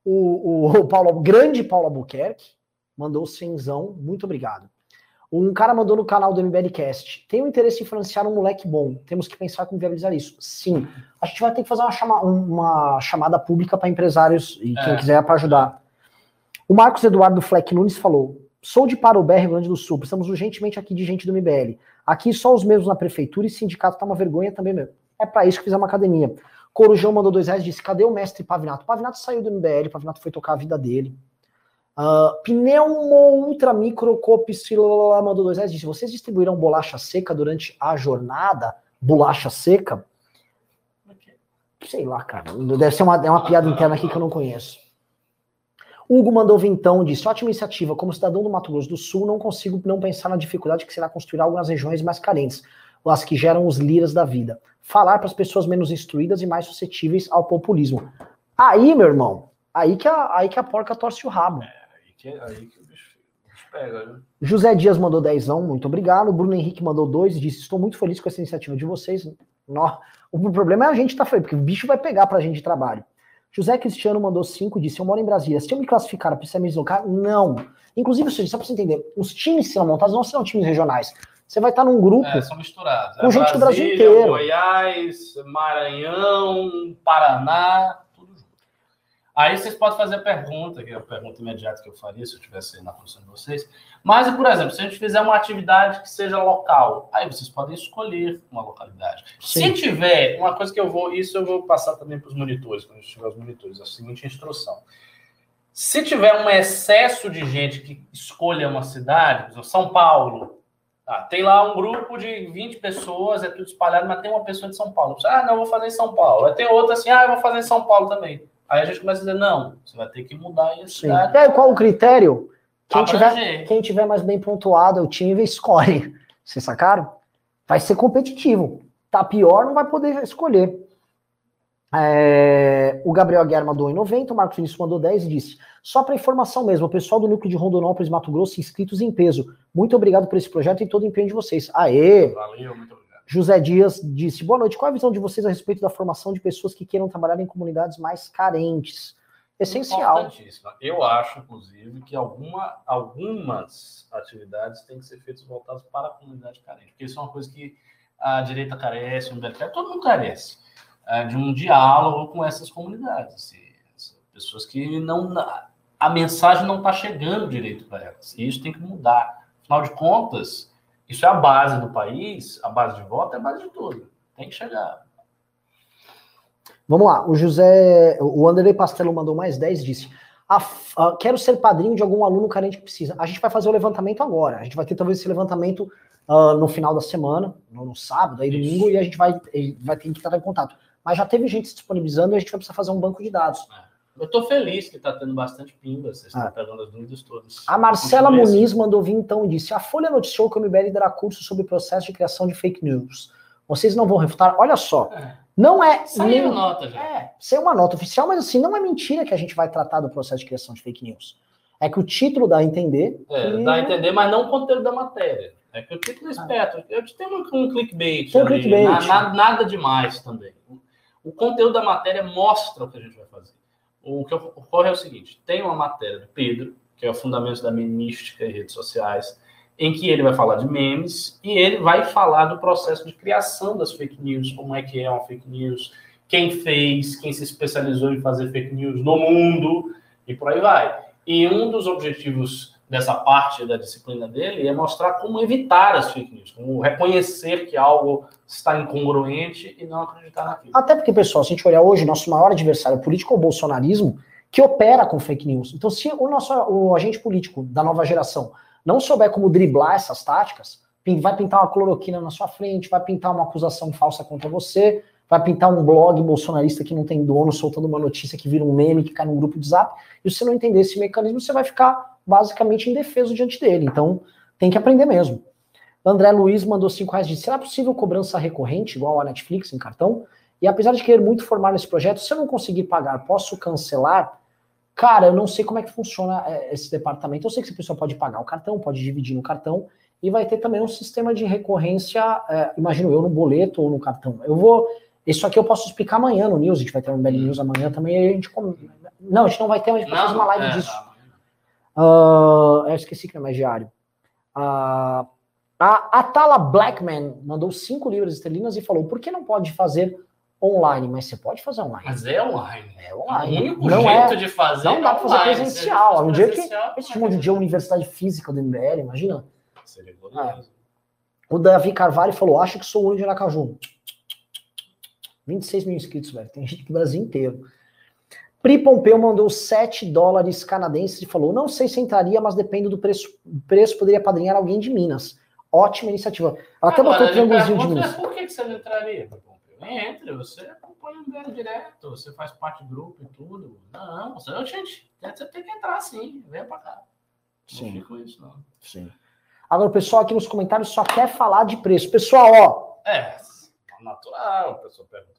O, o, o Paulo, o grande Paulo Albuquerque mandou cenzão, muito obrigado. Um cara mandou no canal do MBLcast. Tem um interesse em financiar um moleque bom. Temos que pensar como viabilizar isso. Sim. A gente vai ter que fazer uma, chama, uma chamada pública para empresários e quem é. quiser para ajudar. O Marcos Eduardo Fleck Nunes falou: Sou de Parobé, Rio Grande do Sul. Precisamos urgentemente aqui de gente do MBL. Aqui só os mesmos na prefeitura e sindicato tá uma vergonha também mesmo. É para isso que fizemos uma academia. Corujão mandou dois reais e disse: cadê o mestre Pavinato? Pavinato saiu do MBL, Pavinato foi tocar a vida dele. Uh, pneumo ultra microcopsilolá mandou dois reais. Disse: vocês distribuíram bolacha seca durante a jornada? Bolacha seca? Sei lá, cara. Deve ser uma, é uma piada interna aqui que eu não conheço. Hugo mandou vintão, disse: ótima iniciativa. Como cidadão do Mato Grosso do Sul, não consigo não pensar na dificuldade que será construir algo nas regiões mais carentes, as que geram os liras da vida. Falar para as pessoas menos instruídas e mais suscetíveis ao populismo. Aí, meu irmão, aí que a, aí que a porca torce o rabo. É que, aí que o bicho, pega, né? José Dias mandou dezão, muito obrigado. Bruno Henrique mandou dois e disse: Estou muito feliz com essa iniciativa de vocês. Nó. O problema é a gente estar tá feliz, porque o bicho vai pegar pra gente de trabalho. José Cristiano mandou cinco e disse: Eu moro em Brasília. Se eu me classificar, precisa me deslocar? Não. Inclusive, só pra você entender, os times que serão montados não serão times regionais. Você vai estar num grupo. É, são misturados. Com é gente do Brasil inteiro. Goiás, Maranhão, Paraná. Aí vocês podem fazer a pergunta, que é a pergunta imediata que eu faria se eu estivesse na posição de vocês. Mas, por exemplo, se a gente fizer uma atividade que seja local, aí vocês podem escolher uma localidade. Sim. Se tiver, uma coisa que eu vou, isso eu vou passar também para os monitores, quando a gente tiver os monitores, a seguinte instrução. Se tiver um excesso de gente que escolha uma cidade, São Paulo, tá, tem lá um grupo de 20 pessoas, é tudo espalhado, mas tem uma pessoa de São Paulo. Ah, não, eu vou fazer em São Paulo. Aí tem outra assim, ah, eu vou fazer em São Paulo também. Aí a gente começa a dizer, não, você vai ter que mudar a cidade. E aí, qual o critério? Quem tiver, quem tiver mais bem pontuado, o time escolhe. Vocês sacaram? Vai ser competitivo. Tá pior, não vai poder escolher. É, o Gabriel Aguiar mandou em 90, o Marcos Vinícius mandou 10 e disse: Só para informação mesmo, o pessoal do núcleo de Rondonópolis, Mato Grosso, inscritos em peso. Muito obrigado por esse projeto e todo o empenho de vocês. Aê! Valeu, muito obrigado. José Dias disse: Boa noite. Qual a visão de vocês a respeito da formação de pessoas que queiram trabalhar em comunidades mais carentes? Essencial. Eu acho, inclusive, que alguma, algumas atividades têm que ser feitas voltadas para a comunidade carente, porque isso é uma coisa que a direita carece, o MBL todo mundo carece, de um diálogo com essas comunidades. Assim, pessoas que não. A mensagem não está chegando direito para elas. E isso tem que mudar. Afinal de contas, isso é a base do país, a base de voto é a base de tudo. Tem que chegar. Vamos lá, o José, o Anderley Pastelo mandou mais 10 disse: a, a, quero ser padrinho de algum aluno carente que precisa. A gente vai fazer o levantamento agora. A gente vai ter talvez esse levantamento uh, no final da semana, no, no sábado, aí domingo, Isso. e a gente vai, vai ter que estar em contato. Mas já teve gente se disponibilizando e a gente vai precisar fazer um banco de dados. É. Eu estou feliz que está tendo bastante pimba, vocês estão ah. pegando as dúvidas todas. A Marcela Muniz mandou vir então e disse: A Folha noticiou que o MBL dará curso sobre o processo de criação de fake news. Vocês não vão refutar? Olha só. É. Não é. Saiu nem, nota já. É, saiu uma nota oficial, mas assim, não é mentira que a gente vai tratar do processo de criação de fake news. É que o título dá a entender. É, que... dá a entender, mas não o conteúdo da matéria. É que o título é ah. esperto. Eu tenho um, um clickbait. Tem um clickbait. Na, na, nada demais também. O conteúdo da matéria mostra o que a gente vai fazer o que ocorre é o seguinte: tem uma matéria do Pedro, que é o Fundamentos da Memística e Redes Sociais, em que ele vai falar de memes e ele vai falar do processo de criação das fake news, como é que é uma fake news, quem fez, quem se especializou em fazer fake news no mundo e por aí vai. E um dos objetivos dessa parte da disciplina dele é mostrar como evitar as fake news, como reconhecer que algo está incongruente e não acreditar naquilo. Até porque, pessoal, se a gente olhar hoje, nosso maior adversário político é o bolsonarismo, que opera com fake news. Então, se o nosso o agente político da nova geração não souber como driblar essas táticas, vai pintar uma cloroquina na sua frente, vai pintar uma acusação falsa contra você, vai pintar um blog bolsonarista que não tem dono, soltando uma notícia que vira um meme, que cai num grupo de zap, e se você não entender esse mecanismo, você vai ficar basicamente indefeso diante dele. Então, tem que aprender mesmo. André Luiz mandou 5 reais de será possível cobrança recorrente, igual a Netflix em cartão? E apesar de querer muito formar nesse projeto, se eu não conseguir pagar, posso cancelar? Cara, eu não sei como é que funciona é, esse departamento. Eu sei que a pessoa pode pagar o cartão, pode dividir no cartão, e vai ter também um sistema de recorrência, é, imagino eu, no boleto ou no cartão. Eu vou. Isso aqui eu posso explicar amanhã no News, a gente vai ter um Belly News amanhã também, e a gente. Não, a gente não vai ter, mas a gente vai fazer uma live é, disso. Uh, eu esqueci que não é mais diário. Uh, a Atala Blackman mandou 5 libras esterlinas e falou: por que não pode fazer online? Mas você pode fazer online. Mas é online. É online. O único não jeito é, de fazer Não dá é para fazer presencial. Um dia que esse chamam de dia Universidade Física do MBL, imagina. Seria ah. O Davi Carvalho falou: acho que sou o único de Aracaju. 26 mil inscritos, velho. Tem gente do Brasil inteiro. Pri Pompeu mandou 7 dólares canadenses e falou: não sei se entraria, mas depende do preço. O preço poderia padrinhar alguém de Minas. Ótima iniciativa. Ela até botou o triângulozinho de Minas. Por que você não entraria, Pompeu? Entre, você acompanha o MBL direto, você faz parte do grupo e tudo. Não, você, gente, você tem que entrar sim, venha pra cá. Sim. Não com isso, não. Sim. Agora, o pessoal aqui nos comentários só quer falar de preço. Pessoal, ó. É, natural, a pessoa pergunta.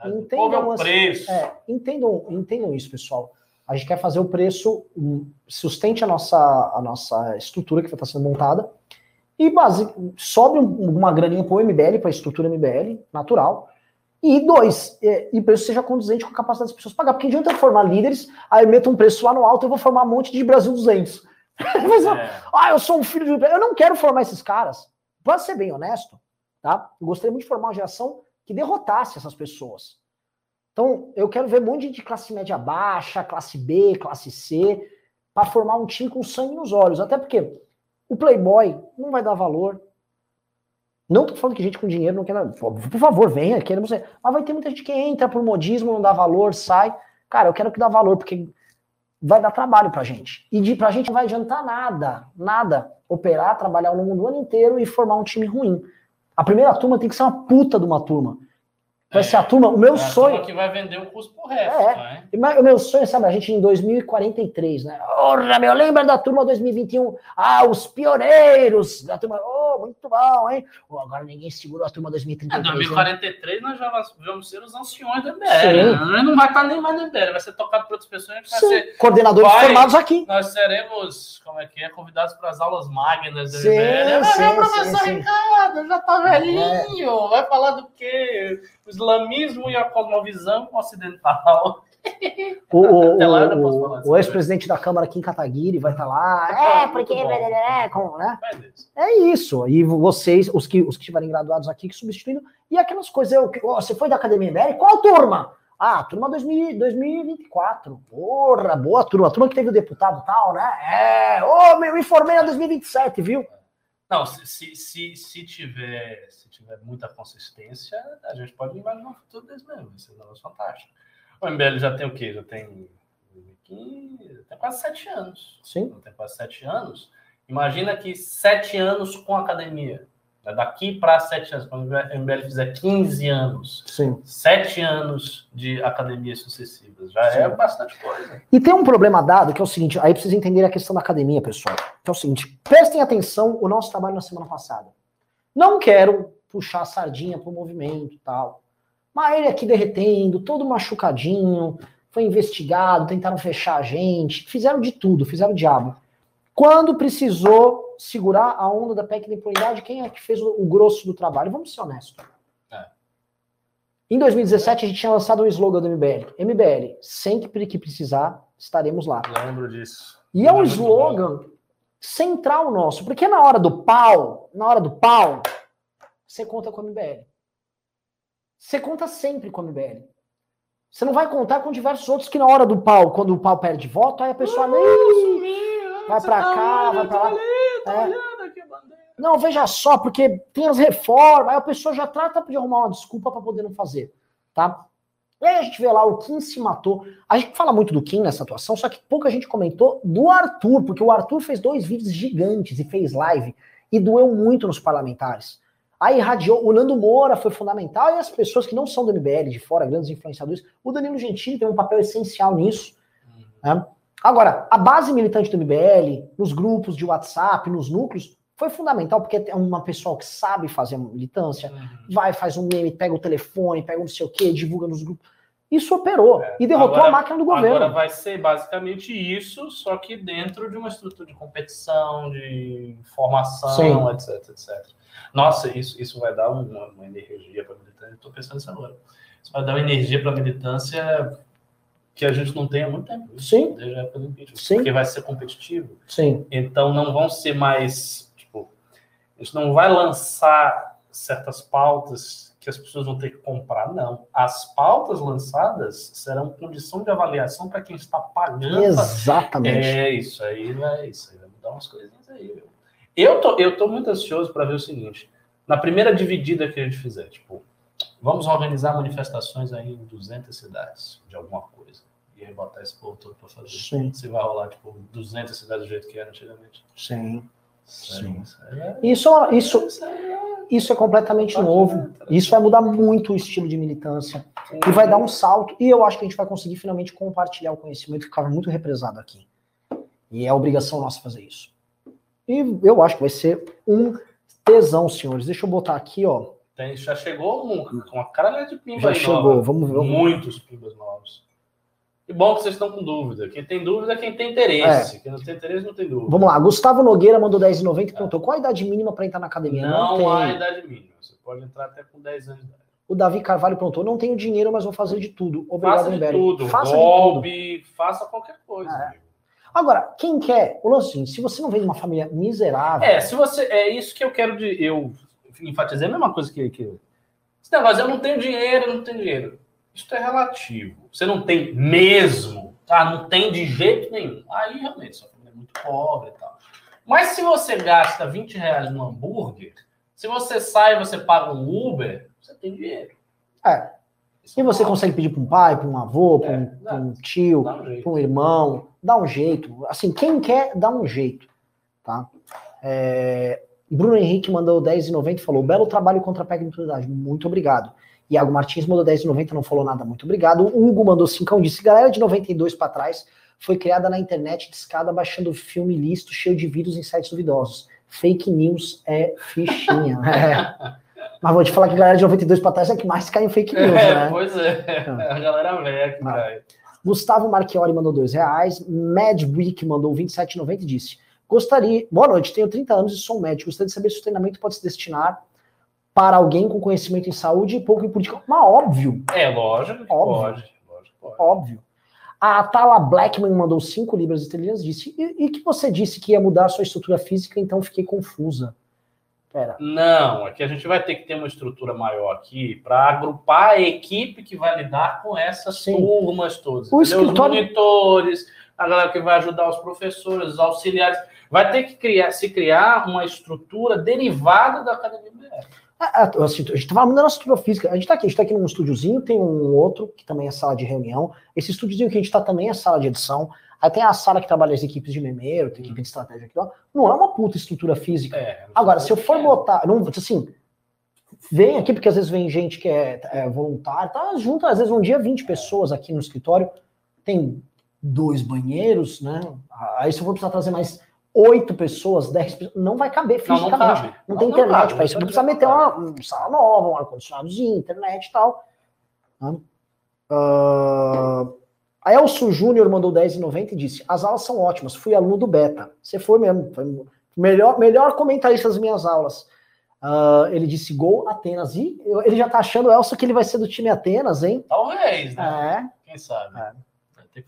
Curiosidade entendam, é o preço. É, entendam, entendam isso, pessoal. A gente quer fazer o preço, sustente a nossa, a nossa estrutura que está sendo montada e base, sobe uma graninha para o MBL, para a estrutura MBL, natural. E dois, é, e preço seja conduzente com a capacidade das pessoas pagar. Porque adianta eu formar líderes, aí eu meto um preço lá no alto e eu vou formar um monte de Brasil 200. Mas, é. ah, eu sou um filho de. Eu não quero formar esses caras. Pode ser bem honesto, tá? Eu gostaria muito de formar uma geração que derrotasse essas pessoas. Então, eu quero ver um monte de classe média baixa, classe B, classe C, para formar um time com sangue nos olhos. Até porque o Playboy não vai dar valor. Não tô falando que gente com dinheiro não quer. Por favor, venha, queremos. Mas vai ter muita gente que entra por modismo, não dá valor, sai. Cara, eu quero que dá valor, porque vai dar trabalho pra gente. E de, pra gente não vai adiantar nada, nada. Operar, trabalhar ao longo do ano inteiro e formar um time ruim. A primeira turma tem que ser uma puta de uma turma. Vai ser a turma, o meu é sonho. que vai vender o curso pro resto. É. Né? O meu sonho, sabe, a gente em 2043, né? Porra, meu, lembra da turma 2021? Ah, os pioneiros da turma. Muito bom, hein? Oh, agora ninguém segurou a turma 2033. Em 2043 né? nós já vamos ser os anciões da MBL. Né? Não vai estar nem mais na MBL, vai ser tocado por outras pessoas. Vai Sim. ser coordenadores vai, formados aqui. Nós seremos, como é que é, convidados para as aulas magnas da sim, MBL. Sim, ah, professor sim, Ricardo, já tá velhinho, é. vai falar do quê? O islamismo e a cosmovisão ocidental. O, o, o, o ex-presidente da Câmara Kim Kataguiri vai estar tá lá. É, porque. É, né? é isso. E vocês, os que, os que estiverem graduados aqui, que substituindo. E aquelas coisas. Eu, você foi da Academia MBL? Qual turma? Ah, turma 2000, 2024. Porra, boa turma. A turma que teve o deputado tal, né? É. Ô, oh, meu, informei na 2027, viu? Não, se, se, se, se, tiver, se tiver muita consistência, a gente pode imaginar um futuro desse mesmo. Isso é um negócio fantástico. O MBL já tem o quê? Já tem, tem quase sete anos. Sim. Tem quase sete anos. Imagina que sete anos com academia. Né? Daqui para sete anos, quando o MBL fizer 15 anos, Sim. sete anos de academias sucessivas, já Sim. é bastante coisa. E tem um problema dado que é o seguinte: aí precisa entender a questão da academia, pessoal. Que é o seguinte: prestem atenção o nosso trabalho na semana passada. Não quero puxar a sardinha para o movimento e tal. Mas ele aqui derretendo, todo machucadinho, foi investigado, tentaram fechar a gente, fizeram de tudo, fizeram o diabo. Quando precisou segurar a onda da PEC da impunidade, quem é que fez o, o grosso do trabalho? Vamos ser honestos. É. Em 2017, a gente tinha lançado um slogan do MBL. MBL, sempre que precisar, estaremos lá. Lembro disso. E é um slogan central nosso, porque na hora do pau, na hora do pau, você conta com o MBL. Você conta sempre com o MBL. Você não vai contar com diversos outros que na hora do pau, quando o pau perde voto, aí a pessoa nem vai para tá cá, vai para lá. Tá é. Não, veja só, porque tem as reformas, aí a pessoa já trata de arrumar uma desculpa para poder não fazer, tá? E aí a gente vê lá, o Kim se matou. A gente fala muito do Kim nessa atuação, só que pouca gente comentou do Arthur, porque o Arthur fez dois vídeos gigantes e fez live e doeu muito nos parlamentares. Aí irradiou, o Nando Moura foi fundamental e as pessoas que não são do MBL, de fora, grandes influenciadores, o Danilo Gentili tem um papel essencial nisso. Né? Agora, a base militante do MBL, nos grupos de WhatsApp, nos núcleos, foi fundamental, porque é uma pessoa que sabe fazer militância, uhum. vai, faz um meme, pega o telefone, pega um não sei o quê, divulga nos grupos. Isso operou é. e derrotou agora, a máquina do governo. Agora vai ser basicamente isso, só que dentro de uma estrutura de competição, de formação, Sim. etc, etc. Nossa, isso, isso vai dar uma, uma energia para a militância. Estou pensando nisso agora. Isso vai dar uma energia para a militância que a gente não tem há muito tempo. Sim. Desde a época do impeachment. Sim. Porque vai ser competitivo. Sim. Então não vão ser mais. Tipo, a gente não vai lançar certas pautas que as pessoas vão ter que comprar, não. As pautas lançadas serão condição de avaliação para quem está pagando. Exatamente. É isso aí, vai, isso aí vai mudar umas coisinhas aí, viu? Eu tô, eu tô muito ansioso para ver o seguinte: na primeira dividida que a gente fizer, tipo, Vamos organizar manifestações aí em 200 cidades de alguma coisa. E aí botar esse povo todo para fazer. Sim. Se vai rolar, tipo, 200 cidades do jeito que era antigamente. Sim. Sim. Isso, isso, isso é completamente novo. Isso vai mudar muito o estilo de militância. E vai dar um salto. E eu acho que a gente vai conseguir finalmente compartilhar o conhecimento que ficava muito represado aqui. E é obrigação nossa fazer isso. E eu acho que vai ser um tesão, senhores. Deixa eu botar aqui, ó. Tem, já chegou um, com uma cara de pimba Já chegou, nova. vamos ver. Muitos pimbas novos. E bom que vocês estão com dúvida. Quem tem dúvida é quem tem interesse. É. Quem não tem interesse não tem dúvida. Vamos lá. Gustavo Nogueira mandou 10,90 e perguntou: qual a idade mínima para entrar na academia? Não, não há idade mínima. Você pode entrar até com 10 anos de idade. O Davi Carvalho perguntou: não tenho dinheiro, mas vou fazer de tudo. Obrigado, faça de tudo. Faça Golpe, de tudo. faça qualquer coisa. É. Agora, quem quer, o lance é se você não vem de uma família miserável. É, se você. É isso que eu quero de. Eu enfatizei a mesma coisa que. que esse negócio, eu não tenho dinheiro, eu não tenho dinheiro. Isso é relativo. Você não tem mesmo tá? Não tem de jeito nenhum. Aí realmente sua família é muito pobre e tal. Mas se você gasta 20 reais no hambúrguer, se você sai e você paga um Uber, você tem dinheiro. É. E você consegue pedir para um pai, para um avô, para um, é, um, tio, um para um irmão, dá um jeito. Assim, quem quer, dá um jeito. Tá? É... Bruno Henrique mandou 10,90 e falou: belo trabalho contra a pecunialidade. Muito obrigado. Iago Martins mandou 10,90, não falou nada, muito obrigado. O Hugo mandou 5, disse, galera de 92 para trás, foi criada na internet de escada baixando filme listo, cheio de vírus em sites duvidosos. Fake news é fichinha. é. Mas vou te falar que a galera de 92 para trás é que mais cai em fake news, é, né? Pois é, é. a galera velha cai. Gustavo Marchiori mandou dois reais. Mad Week mandou 27,90 e disse: Gostaria. Boa noite, tenho 30 anos e sou médico. Gostaria de saber se o treinamento pode se destinar para alguém com conhecimento em saúde e pouco em política. Mas óbvio. É, lógico. Óbvio. Pode, lógico, pode. Óbvio. A Tala Blackman mandou 5 libras esterlinas disse, e, e, que você disse que ia mudar a sua estrutura física, então fiquei confusa. Pera. Não, aqui a gente vai ter que ter uma estrutura maior aqui para agrupar a equipe que vai lidar com essas Sim. turmas todas. O escritório... Os monitores, a galera que vai ajudar os professores, os auxiliares. Vai ter que criar, se criar uma estrutura derivada da academia BR. É, assim, a gente tá falando da nossa estrutura física. A gente tá aqui, a gente tá aqui num estúdiozinho, tem um outro que também é sala de reunião. Esse estúdiozinho que a gente tá também é sala de edição. Aí tem a sala que trabalha as equipes de memeiro, tem equipe de estratégia aqui, ó. Não é uma puta estrutura física. É, Agora, se eu for botar, não, assim, vem aqui, porque às vezes vem gente que é, é voluntário, tá junto, às vezes um dia 20 pessoas aqui no escritório, tem dois banheiros, né? Aí se eu for precisar trazer mais oito pessoas, dez pessoas, não vai caber fisicamente. Não, não, não, não tem internet para isso. Não precisa meter uma, uma sala nova, um ar-condicionadozinho, internet e tal. Uh, a Elcio Júnior mandou 10,90 e disse: As aulas são ótimas, fui aluno do Beta. Você foi mesmo, foi melhor, melhor comentarista das minhas aulas. Uh, ele disse gol Atenas. E ele já tá achando, Elcio, que ele vai ser do time Atenas, hein? Talvez, né? É. Quem sabe? É.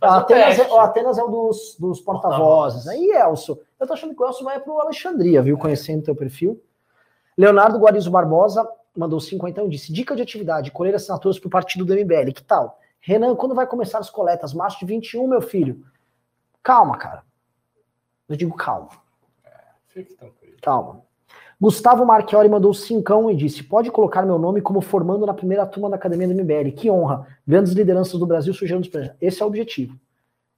O Atenas, é, o Atenas é um dos, dos porta-vozes. Aí, Elcio, eu tô achando que o Elcio vai pro Alexandria, viu? Conhecendo teu perfil. Leonardo Guarizo Barbosa mandou 50 e disse: Dica de atividade, colher assinaturas pro partido do MBL. Que tal? Renan, quando vai começar as coletas? Março de 21, meu filho. Calma, cara. Eu digo calma. É, fique tranquilo. Calma. Gustavo Marchiori mandou cincão e disse: pode colocar meu nome como formando na primeira turma da Academia do MBL. Que honra. Grandes lideranças do Brasil surgiram dos Esse é o objetivo.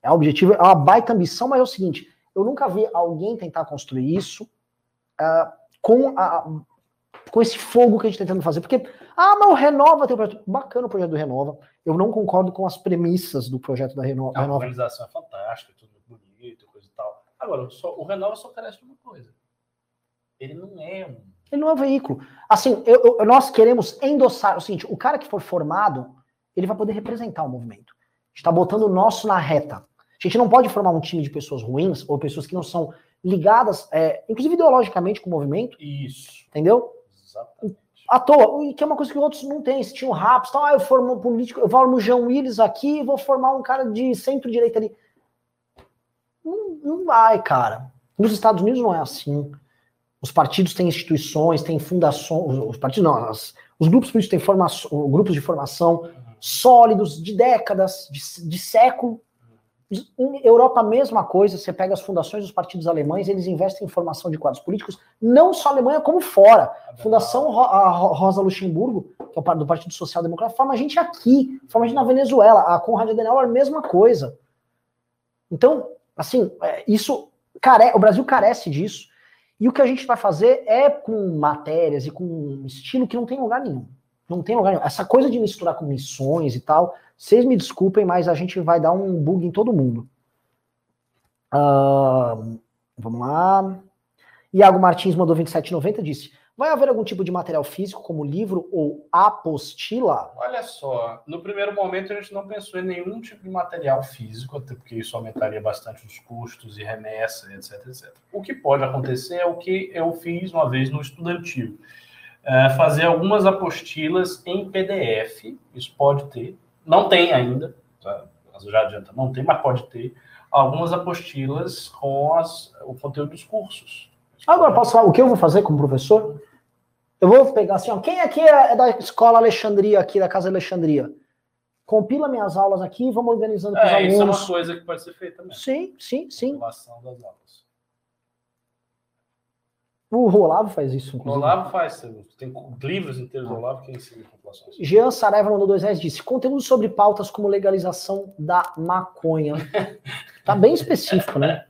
É o objetivo, é uma baita ambição, mas é o seguinte: eu nunca vi alguém tentar construir isso uh, com, a, com esse fogo que a gente está tentando fazer. Porque, ah, mas o Renova tem um projeto. Bacana o projeto do Renova. Eu não concordo com as premissas do projeto da Renova. A organização é fantástica, tudo bonito, coisa e tal. Agora, só, o Renova só carece de uma coisa ele não é um. Ele não é um veículo. Assim, eu, eu, nós queremos endossar o seguinte: o cara que for formado, ele vai poder representar o movimento. A gente está botando o nosso na reta. A gente não pode formar um time de pessoas ruins ou pessoas que não são ligadas, é, inclusive ideologicamente, com o movimento. Isso. Entendeu? Exatamente. À toa, que é uma coisa que outros não têm. Se tinha um Raps, então, ah, eu formo um político, eu formo o João Willis aqui e vou formar um cara de centro-direita ali. Não, não vai, cara. Nos Estados Unidos não é assim. Os partidos têm instituições, têm fundações, os partidos não, as, os grupos políticos têm formação, grupos de formação sólidos, de décadas, de, de século. Em Europa, a mesma coisa. Você pega as fundações dos partidos alemães, eles investem em formação de quadros políticos, não só Alemanha, como fora. Fundação a Rosa Luxemburgo, que é o do Partido Social Democrata, forma a gente aqui, forma a gente na Venezuela. A Conrad Adenauer, a mesma coisa. Então, assim, é, isso. Care... O Brasil carece disso. E o que a gente vai fazer é com matérias e com um estilo que não tem lugar nenhum. Não tem lugar nenhum. Essa coisa de misturar com missões e tal, vocês me desculpem, mas a gente vai dar um bug em todo mundo. Uh, vamos lá. Iago Martins mandou 27,90 disse: Vai haver algum tipo de material físico, como livro ou apostila? Olha só, no primeiro momento a gente não pensou em nenhum tipo de material físico, até porque isso aumentaria bastante os custos e remessa, etc, etc. O que pode acontecer é o que eu fiz uma vez no estudantil. É fazer algumas apostilas em PDF, isso pode ter, não tem ainda, já adianta, não tem, mas pode ter algumas apostilas com as, o conteúdo dos cursos. Agora, posso falar o que eu vou fazer como professor? Eu vou pegar assim, ó, quem aqui é da escola Alexandria, aqui da Casa Alexandria? Compila minhas aulas aqui e vamos organizando com é, os alunos. Isso é uma coisa que pode ser feita também. Sim, sim, sim. Relação das aulas. O Olavo faz isso, inclusive. O Olavo faz, tem livros inteiros do Olavo que ensinam populações. Jean Saraiva mandou dois reais disse: conteúdo sobre pautas como legalização da maconha. tá bem específico, né?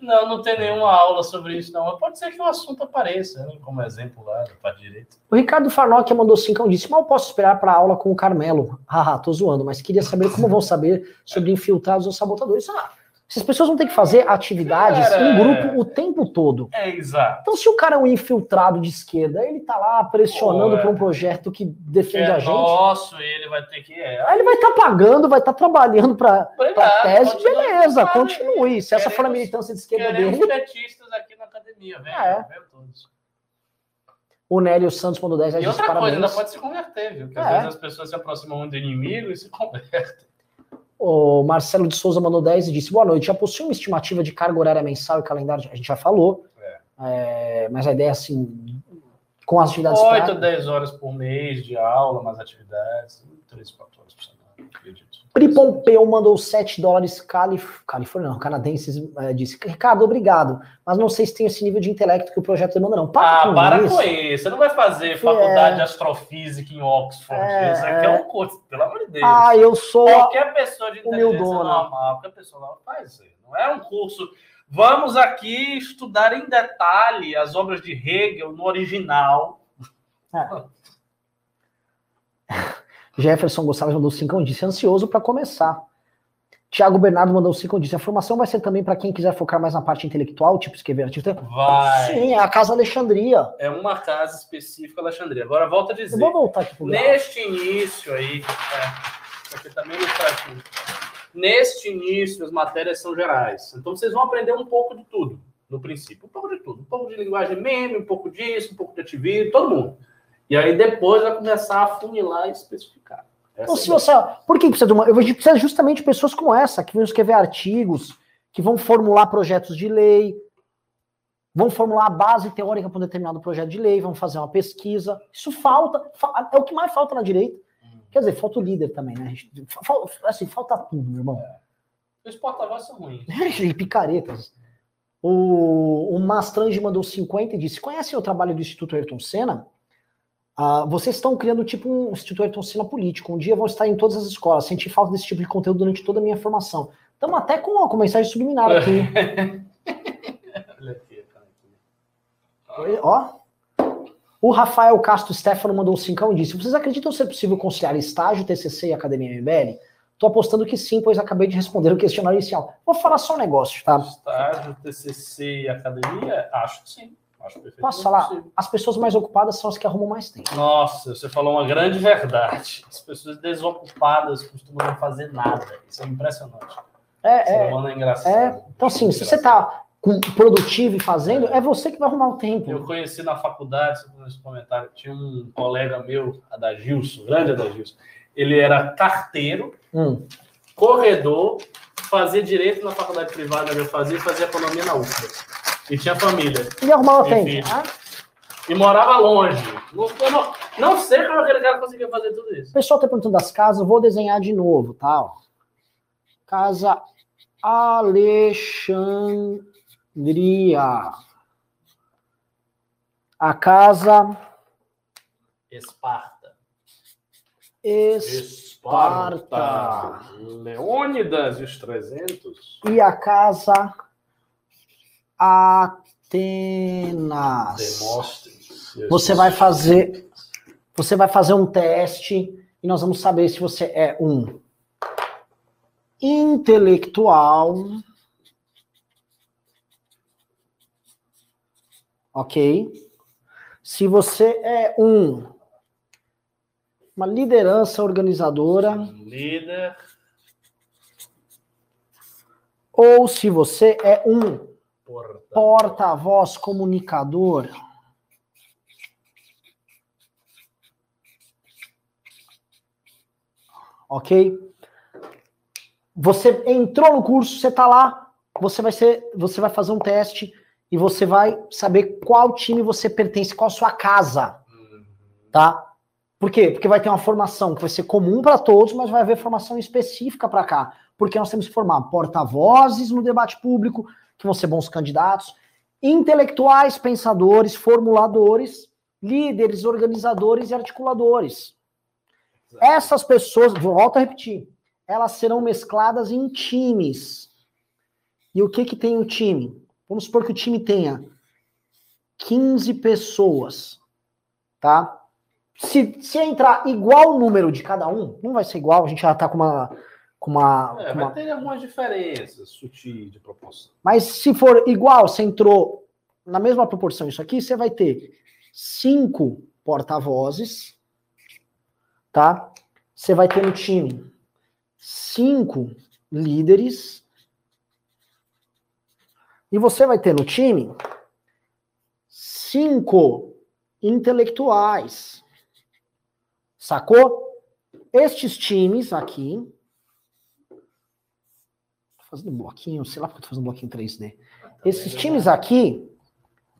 Não, não tem nenhuma aula sobre isso, não. Mas pode ser que o assunto apareça, né? como exemplo lá, para direito. O Ricardo Farnock mandou cinco disse: mal posso esperar para aula com o Carmelo. Haha, tô zoando, mas queria saber como vão saber sobre infiltrados ou sabotadores. Ah, essas pessoas vão ter que fazer atividades cara, em grupo o tempo todo. É, exato. Então, se o cara é um infiltrado de esquerda, ele tá lá pressionando para um projeto que defende é a gente. Nosso, ele vai ter que. É. Aí ele vai estar tá pagando, vai estar tá trabalhando para tese, continue, beleza, continue. Se essa for a militância de esquerda dele. petistas aqui na academia, velho. É. todos. O Nélio Santos mandou 10 E outra coisa, parabéns. ainda pode se converter, viu? Porque é. às vezes as pessoas se aproximam do inimigo e se convertem. O Marcelo de Souza mandou 10 e disse: Boa noite. Já possui uma estimativa de carga horária mensal e calendário? A gente já falou. É. É, mas a ideia é assim, com as atividades. 8 a 10 horas por mês de aula, mais atividades, 3, 4 horas por semana, acredito. Pri Pompeu mandou 7 dólares calif... Califórnia, não, canadenses, é, disse, Ricardo, obrigado, mas não sei se tem esse nível de intelecto que o projeto demanda, não. Para ah, com para isso. com isso. Você não vai fazer faculdade é... de astrofísica em Oxford. É... Isso aqui é um curso, pelo amor de Deus. Ah, eu sou Qualquer pessoa de inteligência normal, qualquer pessoa normal faz Não é um curso... Vamos aqui estudar em detalhe as obras de Hegel no original. É. Jefferson Gonçalves mandou 5 disse ansioso para começar. Tiago Bernardo mandou 5 disse a formação vai ser também para quem quiser focar mais na parte intelectual, tipo escrever artigo. Vai. Sim, é a Casa Alexandria. É uma casa específica Alexandria. Agora volta a dizer. Eu vou voltar aqui pro Neste início aí, é, aqui também ilustrativo. Neste início as matérias são gerais. Então vocês vão aprender um pouco de tudo no princípio, um pouco de tudo, um pouco de linguagem meme, um pouco disso, um pouco de ativismo, todo mundo. E aí depois vai começar a funilar e especificar. então, se você, por que precisa de uma? Eu precisa justamente de pessoas como essa, que vão escrever artigos, que vão formular projetos de lei, vão formular a base teórica para um determinado projeto de lei, vão fazer uma pesquisa. Isso falta, é o que mais falta na direita. Hum. Quer dizer, falta o líder também, né? Assim, falta tudo, meu irmão. É. Os porta-voz são ruins. e picaretas. O, o Mastrange mandou 50 e disse: Conhecem o trabalho do Instituto Ayrton Senna? Uh, vocês estão criando tipo um Instituto Ayrton Senna político. Um dia vão estar em todas as escolas. Senti falta desse tipo de conteúdo durante toda a minha formação. Estamos até com, com mensagem subliminar aqui. Ó. O Rafael Castro Stefano mandou um cincão e disse: Vocês acreditam ser possível conciliar estágio, TCC e Academia MBL? Estou apostando que sim, pois acabei de responder o questionário inicial. Vou falar só um negócio, tá? Estágio, TCC e Academia? Acho que sim. Posso falar? Possível. As pessoas mais ocupadas são as que arrumam mais tempo. Nossa, você falou uma grande verdade. As pessoas desocupadas costumam não fazer nada. Isso é impressionante. É, é, é. É, então, assim, se você está produtivo e fazendo, é. você que vai arrumar o tempo. Eu conheci na faculdade, nesse comentário, tinha um colega meu, Adagilson, grande Adagilson. Ele era carteiro, hum. corredor, fazia direito na faculdade privada, eu fazia e fazia economia na UFBA. E tinha família. E arrumava tempo. Ah? E morava longe. Não, não, não, sei como aquele cara conseguia fazer tudo isso. O pessoal tá perguntando das casas, vou desenhar de novo, tal. Casa Alexandria. A casa. Esparta. Esparta. Esparta. Leônidas e os 300. E a casa. Atenas. Você vai fazer. Você vai fazer um teste e nós vamos saber se você é um intelectual. Ok? Se você é um uma liderança organizadora. Líder. Ou se você é um porta-voz porta comunicador. Ok? Você entrou no curso, você está lá, você vai ser, você vai fazer um teste e você vai saber qual time você pertence, qual a sua casa, tá? Por quê? Porque vai ter uma formação que vai ser comum para todos, mas vai haver formação específica para cá, porque nós temos que formar porta-vozes no debate público, que vão ser bons candidatos, intelectuais, pensadores, formuladores, líderes, organizadores e articuladores. Essas pessoas, volto a repetir, elas serão mescladas em times. E o que que tem o time? Vamos supor que o time tenha 15 pessoas, tá? Se, se entrar igual o número de cada um, não vai ser igual, a gente já tá com uma. Com uma, é, com uma... vai ter algumas diferenças sutis de proporção. Mas se for igual, você entrou na mesma proporção isso aqui, você vai ter cinco porta-vozes, tá? Você vai ter no time cinco líderes. E você vai ter no time cinco intelectuais. Sacou? Estes times aqui. Fazendo bloquinho, sei lá porque eu tô fazendo bloquinho 3D. Esses times aqui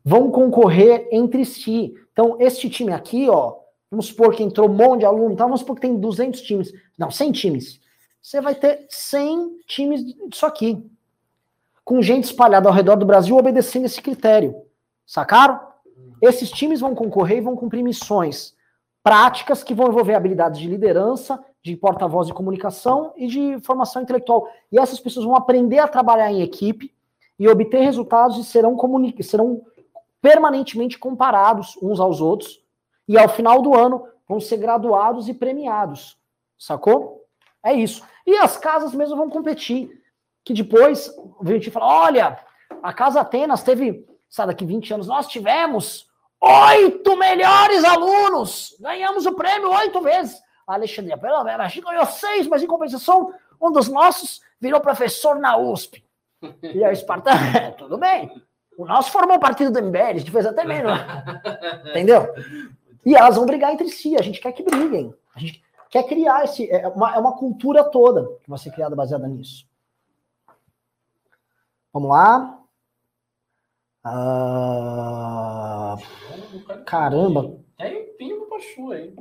vão concorrer entre si. Então, este time aqui, ó, vamos supor que entrou um monte de aluno, então vamos supor que tem 200 times. Não, 100 times você vai ter 100 times disso aqui. Com gente espalhada ao redor do Brasil obedecendo esse critério. Sacaram? Esses times vão concorrer e vão cumprir missões práticas que vão envolver habilidades de liderança, de porta-voz de comunicação e de formação intelectual. E essas pessoas vão aprender a trabalhar em equipe e obter resultados e serão, serão permanentemente comparados uns aos outros. E ao final do ano vão ser graduados e premiados. Sacou? É isso. E as casas mesmo vão competir. Que depois a gente fala: olha, a Casa Atenas teve, sabe, daqui 20 anos, nós tivemos oito melhores alunos. Ganhamos o prêmio oito vezes. A Alexandria, pelo menos, a gente ganhou seis, mas em compensação, um dos nossos virou professor na USP. E a Esparta, tudo bem. O nosso formou o partido do MBL, a gente fez até menos. Entendeu? E elas vão brigar entre si, a gente quer que briguem. A gente, quer criar esse. É uma, é uma cultura toda que vai ser criada baseada nisso. Vamos lá. Ah, caramba. Tem pingo pra chu aí.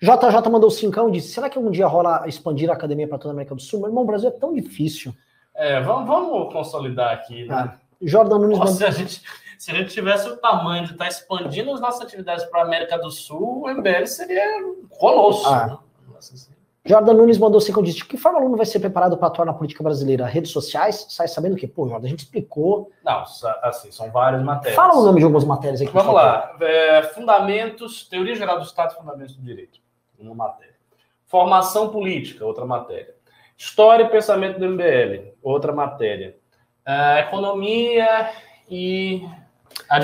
JJ mandou cincão e disse: será que algum dia rola expandir a academia para toda a América do Sul? Meu irmão, o Brasil é tão difícil. É, vamos, vamos consolidar aqui, né? Ah, Jordan Nunes Nossa, mandou... se, a gente, se a gente tivesse o tamanho de estar tá expandindo as nossas atividades para a América do Sul, o MBL seria colosso. Ah. Né? Jordan Nunes mandou como disse, de que forma o aluno vai ser preparado para atuar na política brasileira? Redes sociais? Sai sabendo o quê? Pô, Jordan, a gente explicou. Não, assim, são várias matérias. Fala o nome de algumas matérias aqui. Vamos lá. É, fundamentos, Teoria Geral do Estado e Fundamentos do Direito. Uma matéria. Formação Política, outra matéria. História e Pensamento do MBL, outra matéria. É, economia e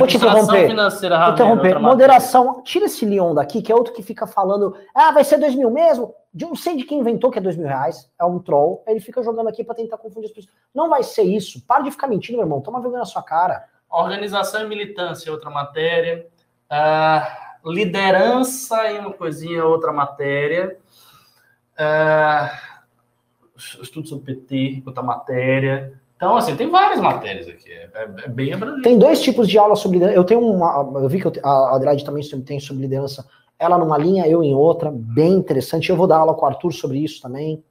interromper. Financeira, Vou interromper. Moderação. Tira esse Leon daqui, que é outro que fica falando. Ah, vai ser dois mil mesmo? De não sei de quem inventou que é dois mil reais. É um troll. Ele fica jogando aqui para tentar confundir as pessoas. Não vai ser isso. Para de ficar mentindo, meu irmão. Toma vergonha na sua cara. Organização e militância, outra matéria. Uh, liderança e uma coisinha, outra matéria. Uh, estudo sobre PT, outra matéria. Então, assim, tem várias matérias aqui, é, é, é bem abrangente. Tem dois tipos de aula sobre liderança. Eu tenho uma. Eu vi que eu, a Adelaide também tem sobre liderança. Ela numa linha, eu em outra, bem interessante. Eu vou dar aula com o Arthur sobre isso também.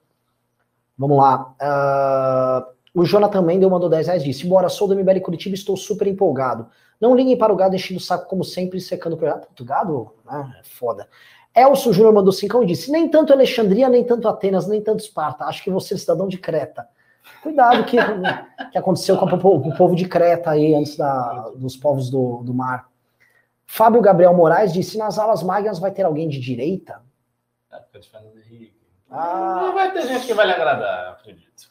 Vamos lá. Uh, O Jonathan Mendel mandou 10 reais disse: Bora, sou do MBL Curitiba estou super empolgado. Não liguem para o gado enchendo o saco como sempre, secando o projeto. O gado ah, é foda. Elcio Júnior mandou 5 e disse: Nem tanto Alexandria, nem tanto Atenas, nem tanto Esparta. Acho que você é cidadão de Creta. Cuidado que, que aconteceu com o povo de Creta aí, antes da, dos povos do, do mar. Fábio Gabriel Moraes disse: nas aulas magnas vai ter alguém de direita? É, de Fernando Henrique. Ah, vai ter gente que vai lhe agradar, acredito.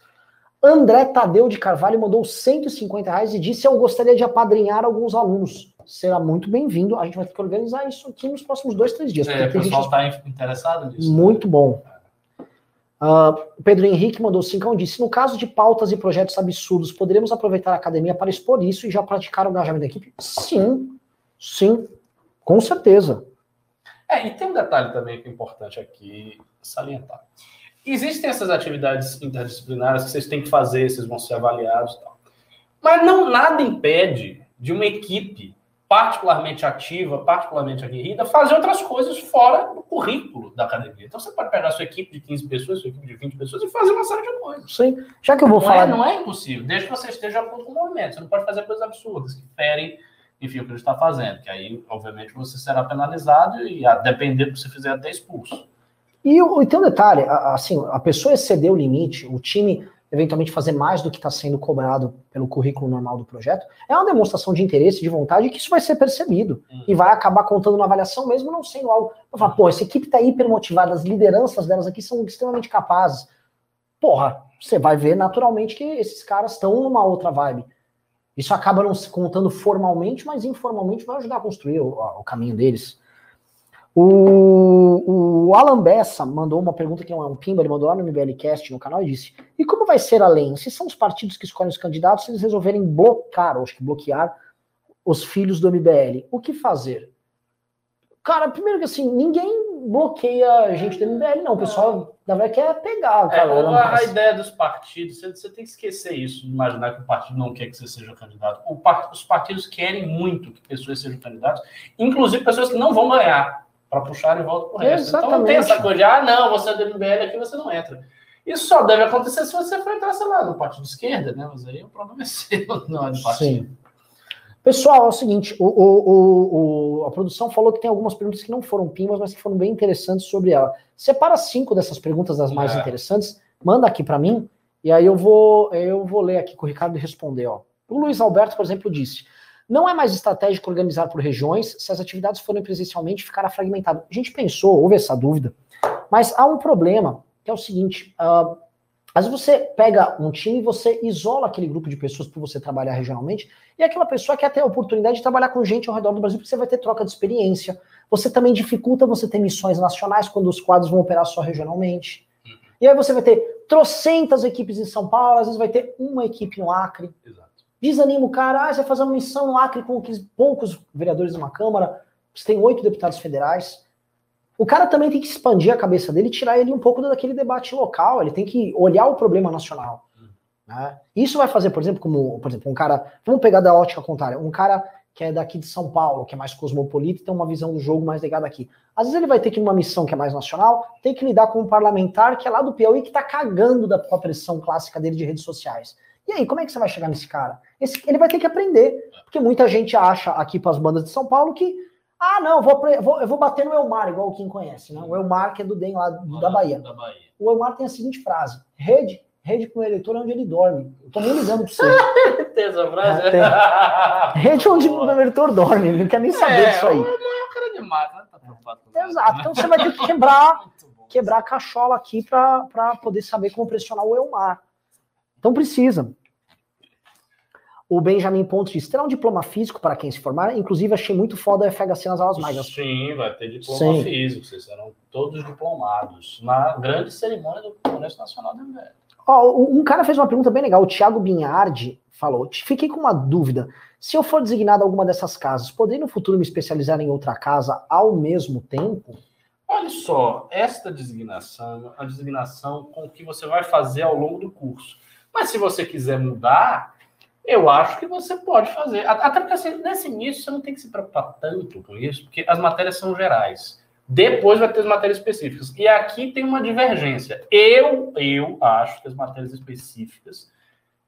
André Tadeu de Carvalho mandou 150 reais e disse: Eu gostaria de apadrinhar alguns alunos. Será muito bem-vindo. A gente vai ter que organizar isso aqui nos próximos dois, três dias. É, o pessoal está gente... interessado nisso. Muito né? bom. Uh, Pedro Henrique mandou 5 e disse: No caso de pautas e projetos absurdos, poderíamos aproveitar a academia para expor isso e já praticar o engajamento da equipe? Sim, sim, com certeza. É, e tem um detalhe também que é importante aqui salientar. Existem essas atividades interdisciplinares que vocês têm que fazer, vocês vão ser avaliados e tal. Mas não nada impede de uma equipe particularmente ativa, particularmente aguerrida, fazer outras coisas fora do currículo da academia. Então você pode pegar sua equipe de 15 pessoas, sua equipe de 20 pessoas e fazer uma série de coisas. Sim. Já que eu vou não falar. É, não é impossível, desde que você esteja com o movimento. Você não pode fazer coisas absurdas que ferem, enfim, o que ele está fazendo. Que aí, obviamente, você será penalizado e, a depender do que você fizer, até expulso. E, e tem um detalhe: assim, a pessoa exceder o limite, o time eventualmente fazer mais do que está sendo cobrado pelo currículo normal do projeto, é uma demonstração de interesse, de vontade, que isso vai ser percebido. Uhum. E vai acabar contando na avaliação, mesmo não sendo algo. Eu falo, pô, essa equipe está hiper motivada, as lideranças delas aqui são extremamente capazes. Porra, você vai ver naturalmente que esses caras estão numa outra vibe. Isso acaba não se contando formalmente, mas informalmente vai ajudar a construir o, o caminho deles. O, o Alan Bessa mandou uma pergunta que não é um pimba, ele mandou lá no MBLcast no canal e disse: E como vai ser além? Se são os partidos que escolhem os candidatos, se eles resolverem bloquear, ou acho que bloquear, os filhos do MBL, o que fazer? Cara, primeiro que assim, ninguém bloqueia a gente do MBL, não. O pessoal, na verdade, quer pegar. É, cara, é, a, a, ideia dos partidos, você, você, tem que esquecer isso, imaginar que o partido não quer que você seja candidato. Part, os partidos querem muito que pessoas sejam candidatos, inclusive pessoas que não vão ganhar para puxar e volta pro resto. Exatamente. Então não tem essa coisa de, ah, não, você é do MBL aqui, você não entra. Isso só deve acontecer se você for entrar, sei lá, no partido de esquerda, né? Mas aí o problema é seu, não é do partido. Sim. Pessoal, é o seguinte, o, o, o, a produção falou que tem algumas perguntas que não foram pimas, mas que foram bem interessantes sobre ela. Separa cinco dessas perguntas das mais é. interessantes, manda aqui para mim, e aí eu vou, eu vou ler aqui com o Ricardo e responder. Ó. O Luiz Alberto, por exemplo, disse: não é mais estratégico organizar por regiões se as atividades forem presencialmente ficará fragmentado. A gente pensou, houve essa dúvida, mas há um problema, que é o seguinte: uh, às vezes você pega um time e você isola aquele grupo de pessoas para você trabalhar regionalmente, e aquela pessoa quer ter a oportunidade de trabalhar com gente ao redor do Brasil, porque você vai ter troca de experiência. Você também dificulta você ter missões nacionais quando os quadros vão operar só regionalmente. E aí você vai ter trocentas equipes em São Paulo, às vezes vai ter uma equipe no Acre. Exato. Desanima o cara, ah, você vai fazer uma missão no Acre com poucos vereadores de uma Câmara, você tem oito deputados federais. O cara também tem que expandir a cabeça dele e tirar ele um pouco daquele debate local, ele tem que olhar o problema nacional. Né? Isso vai fazer, por exemplo, como, por exemplo, um cara, vamos pegar da ótica contrária, um cara que é daqui de São Paulo, que é mais cosmopolita, tem uma visão do jogo mais ligada aqui. Às vezes ele vai ter que ir numa missão que é mais nacional, tem que lidar com um parlamentar que é lá do Piauí que tá cagando da, com a pressão clássica dele de redes sociais. E aí, como é que você vai chegar nesse cara? Esse, ele vai ter que aprender. Porque muita gente acha aqui para as bandas de São Paulo que, ah, não, vou, vou, eu vou bater no Elmar, igual quem conhece, né? O Elmar, que é do DEM lá da Bahia. da Bahia. O Elmar tem a seguinte frase: rede, rede com o eleitor é onde ele dorme. Eu tô nem ligando para você. tem essa frase? É, tem. Rede onde o eleitor dorme, ele não quer nem saber é, disso aí. O Elmar é um cara de mata, né? Tá preocupado com Exato, então você vai ter que quebrar, quebrar a cachola aqui para poder saber como pressionar o Elmar. Então precisa. O Benjamin Pontes diz: terá um diploma físico para quem se formar? Inclusive, achei muito foda o FHC nas aulas mágicas. Sim, vai ter diploma Sim. físico, vocês serão todos diplomados na grande cerimônia do Congresso Nacional do MBL. Oh, um cara fez uma pergunta bem legal, o Thiago Binhardi falou: fiquei com uma dúvida. Se eu for designado a alguma dessas casas, poderia no futuro me especializar em outra casa ao mesmo tempo? Olha só, esta designação é a designação com o que você vai fazer ao longo do curso. Mas se você quiser mudar, eu acho que você pode fazer. Até porque assim, nesse início você não tem que se preocupar tanto com isso, porque as matérias são gerais. Depois vai ter as matérias específicas. E aqui tem uma divergência. Eu, eu acho que as matérias específicas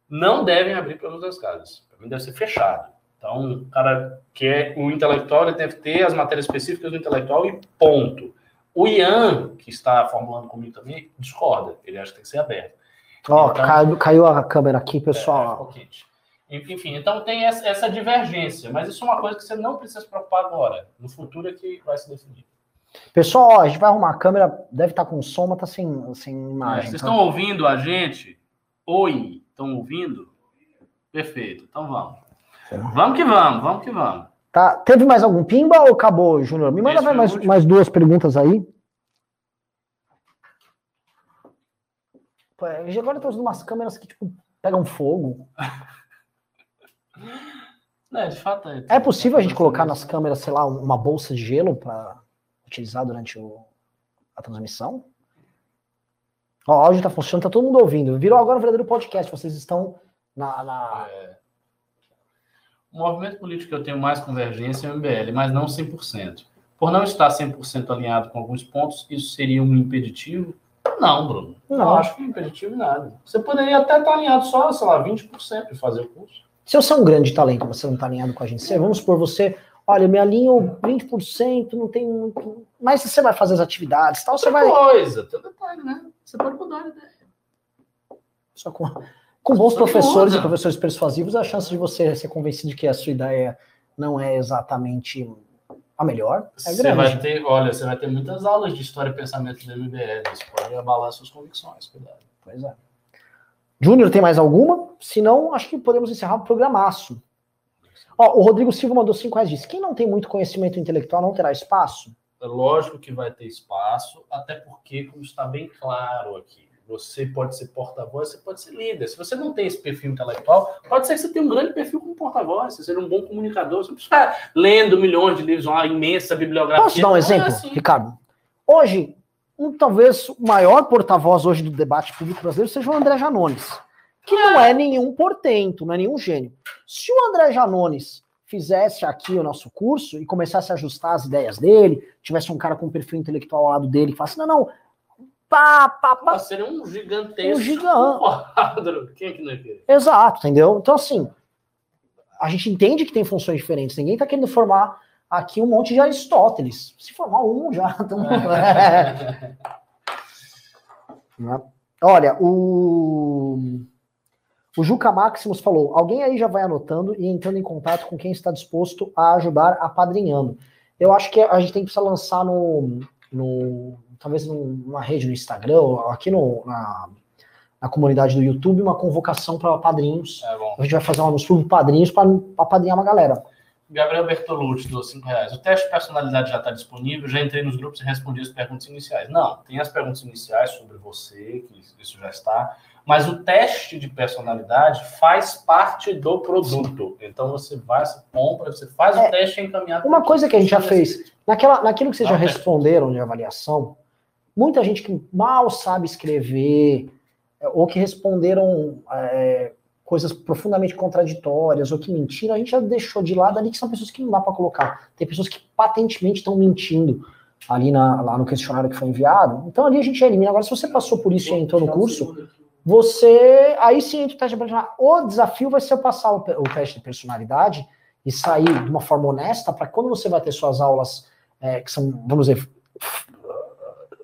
não devem abrir pelas duas casas. Para mim deve ser fechado. Então, o cara que é o intelectual, ele deve ter as matérias específicas do intelectual e ponto. O Ian, que está formulando comigo também, discorda. Ele acha que tem que ser aberto. Ó, oh, então, caiu, caiu, a câmera aqui, pessoal. É, enfim, então tem essa, essa, divergência, mas isso é uma coisa que você não precisa se preocupar agora. No futuro é que vai se definir. Pessoal, ó, a gente vai arrumar a câmera, deve estar com som, mas tá sem, sem imagem. É, vocês então... estão ouvindo a gente? Oi, estão ouvindo? Perfeito, então vamos. Vamos que vamos, vamos que vamos. Tá. Teve mais algum pimba ou acabou, Júnior? Me manda mais, mais duas perguntas aí. Agora eu tô usando umas câmeras que, tipo, pegam fogo. É, de fato é. É possível a gente colocar nas câmeras, sei lá, uma bolsa de gelo para utilizar durante o, a transmissão? Ó, o áudio tá funcionando, tá todo mundo ouvindo. Virou agora um verdadeiro podcast. Vocês estão na. na... É. O movimento político que eu tenho mais convergência é o MBL, mas não 100%. Por não estar 100% alinhado com alguns pontos, isso seria um impeditivo? Não, Bruno. Não, não acho que é impeditivo nada. Você poderia até estar alinhado só, sei lá, 20% de fazer o curso. Se você é um grande talento, você não está alinhado com a gente, vamos supor, você, olha, me alinho 20%, não tem muito. Mas você vai fazer as atividades tal, você vai. coisa, tem detalhe, né? Você pode mudar a ideia. Só com. Com bons professores e professores persuasivos, a chance de você ser convencido de que a sua ideia não é exatamente a melhor é você vai ter, olha, você vai ter muitas aulas de história e pensamento do MBL, isso pode abalar suas convicções, cuidado. Pois é. Júnior, tem mais alguma? Se não, acho que podemos encerrar o programaço. Ó, o Rodrigo Silva mandou cinco reais disse: quem não tem muito conhecimento intelectual não terá espaço? É lógico que vai ter espaço, até porque, como está bem claro aqui, você pode ser porta-voz, você pode ser líder. Se você não tem esse perfil intelectual, pode ser que você tenha um grande perfil como porta-voz, você seja um bom comunicador, você precisa ficar lendo milhões de livros, uma imensa bibliografia. Posso dar um exemplo, é assim. Ricardo? Hoje, um, talvez o maior porta-voz hoje do debate público brasileiro seja o André Janones, que não é nenhum portento, não é nenhum gênio. Se o André Janones fizesse aqui o nosso curso e começasse a ajustar as ideias dele, tivesse um cara com um perfil intelectual ao lado dele que falasse, não, não, pá, pá, pá. Seria um gigantesco um gigante. quadro. Quem é que não é? Exato, entendeu? Então, assim, a gente entende que tem funções diferentes. Ninguém está querendo formar aqui um monte de Aristóteles. Se formar um já. Então... É. Olha, o. O Juca Maximus falou: alguém aí já vai anotando e entrando em contato com quem está disposto a ajudar apadrinhando. Eu acho que a gente tem que precisar lançar no, no talvez numa rede no Instagram, aqui no, na, na comunidade do YouTube, uma convocação para padrinhos. É a gente vai fazer um anúncio para padrinhos para apadrinhar uma galera. Gabriel Bertolucci, dos 5 reais. O teste de personalidade já está disponível, já entrei nos grupos e respondi as perguntas iniciais. Não, tem as perguntas iniciais sobre você, que isso já está, mas o teste de personalidade faz parte do produto. Então você vai, você compra, você faz é, o teste encaminhado. Uma coisa que a gente já fez, naquela, naquilo que vocês já responderam de avaliação, muita gente que mal sabe escrever, é, ou que responderam é, coisas profundamente contraditórias, ou que mentiram, a gente já deixou de lado ali que são pessoas que não dá para colocar. Tem pessoas que patentemente estão mentindo ali na, lá no questionário que foi enviado. Então ali a gente elimina. Agora, se você passou por isso e entrou no curso, você. Aí sim entra o teste de personalidade. O desafio vai ser passar o, o teste de personalidade e sair de uma forma honesta para quando você vai ter suas aulas, é, que são, vamos dizer,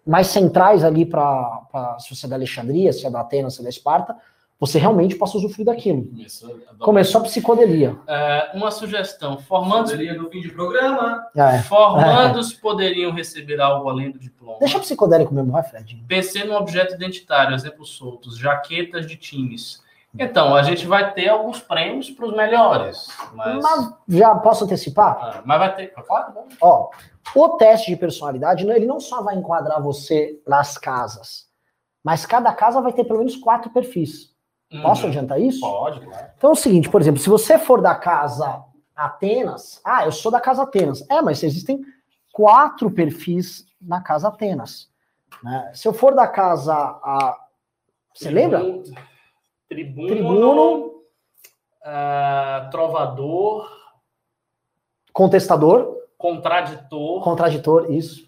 mais centrais ali para se você é da Alexandria, se é da Atenas, se é da Esparta, você realmente possa usufruir daquilo. Começou, Começou a psicodelia. É, uma sugestão: formandos. Psicodelia no fim de programa. É. Formandos é. poderiam receber algo além do diploma. Deixa psicodélico mesmo, vai, Fred. PC no objeto identitário, exemplos soltos, jaquetas de times. Então, a gente vai ter alguns prêmios para os melhores. Mas... mas... já posso antecipar? Ah, mas vai ter. Claro, Ó, o teste de personalidade, ele não só vai enquadrar você nas casas, mas cada casa vai ter pelo menos quatro perfis. Posso uhum. adiantar isso? Pode, claro. Então é o seguinte, por exemplo, se você for da casa Atenas, ah, eu sou da casa Atenas. É, mas existem quatro perfis na casa Atenas. Né? Se eu for da casa. A... Você lembra? Tribuno, Tribuno uh, Trovador. Contestador. Contraditor. Contraditor, isso.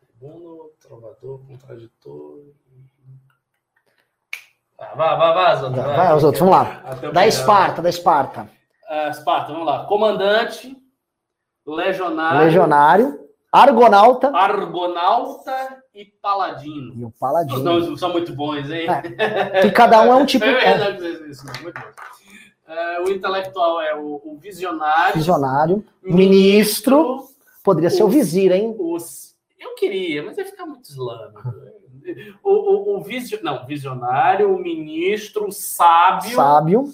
Tribuno, Trovador, Contraditor. Ah, Vai, vai, vai, vai, vai, vai os outros, vamos lá. Da Esparta, da Esparta. Uh, Esparta, vamos lá. Comandante, legionário. Legionário, argonauta. Argonauta e paladino. E o paladino. Os nomes são muito bons, hein? É. Que cada um é um tipo. É verdade, isso, muito bom. Uh, o intelectual é o, o visionário. Visionário. Ministro. ministro Poderia ser o vizir, hein? Os, eu queria, mas ia ficar muito islâmico. O, o, o não, visionário, o ministro, o sábio. Sábio.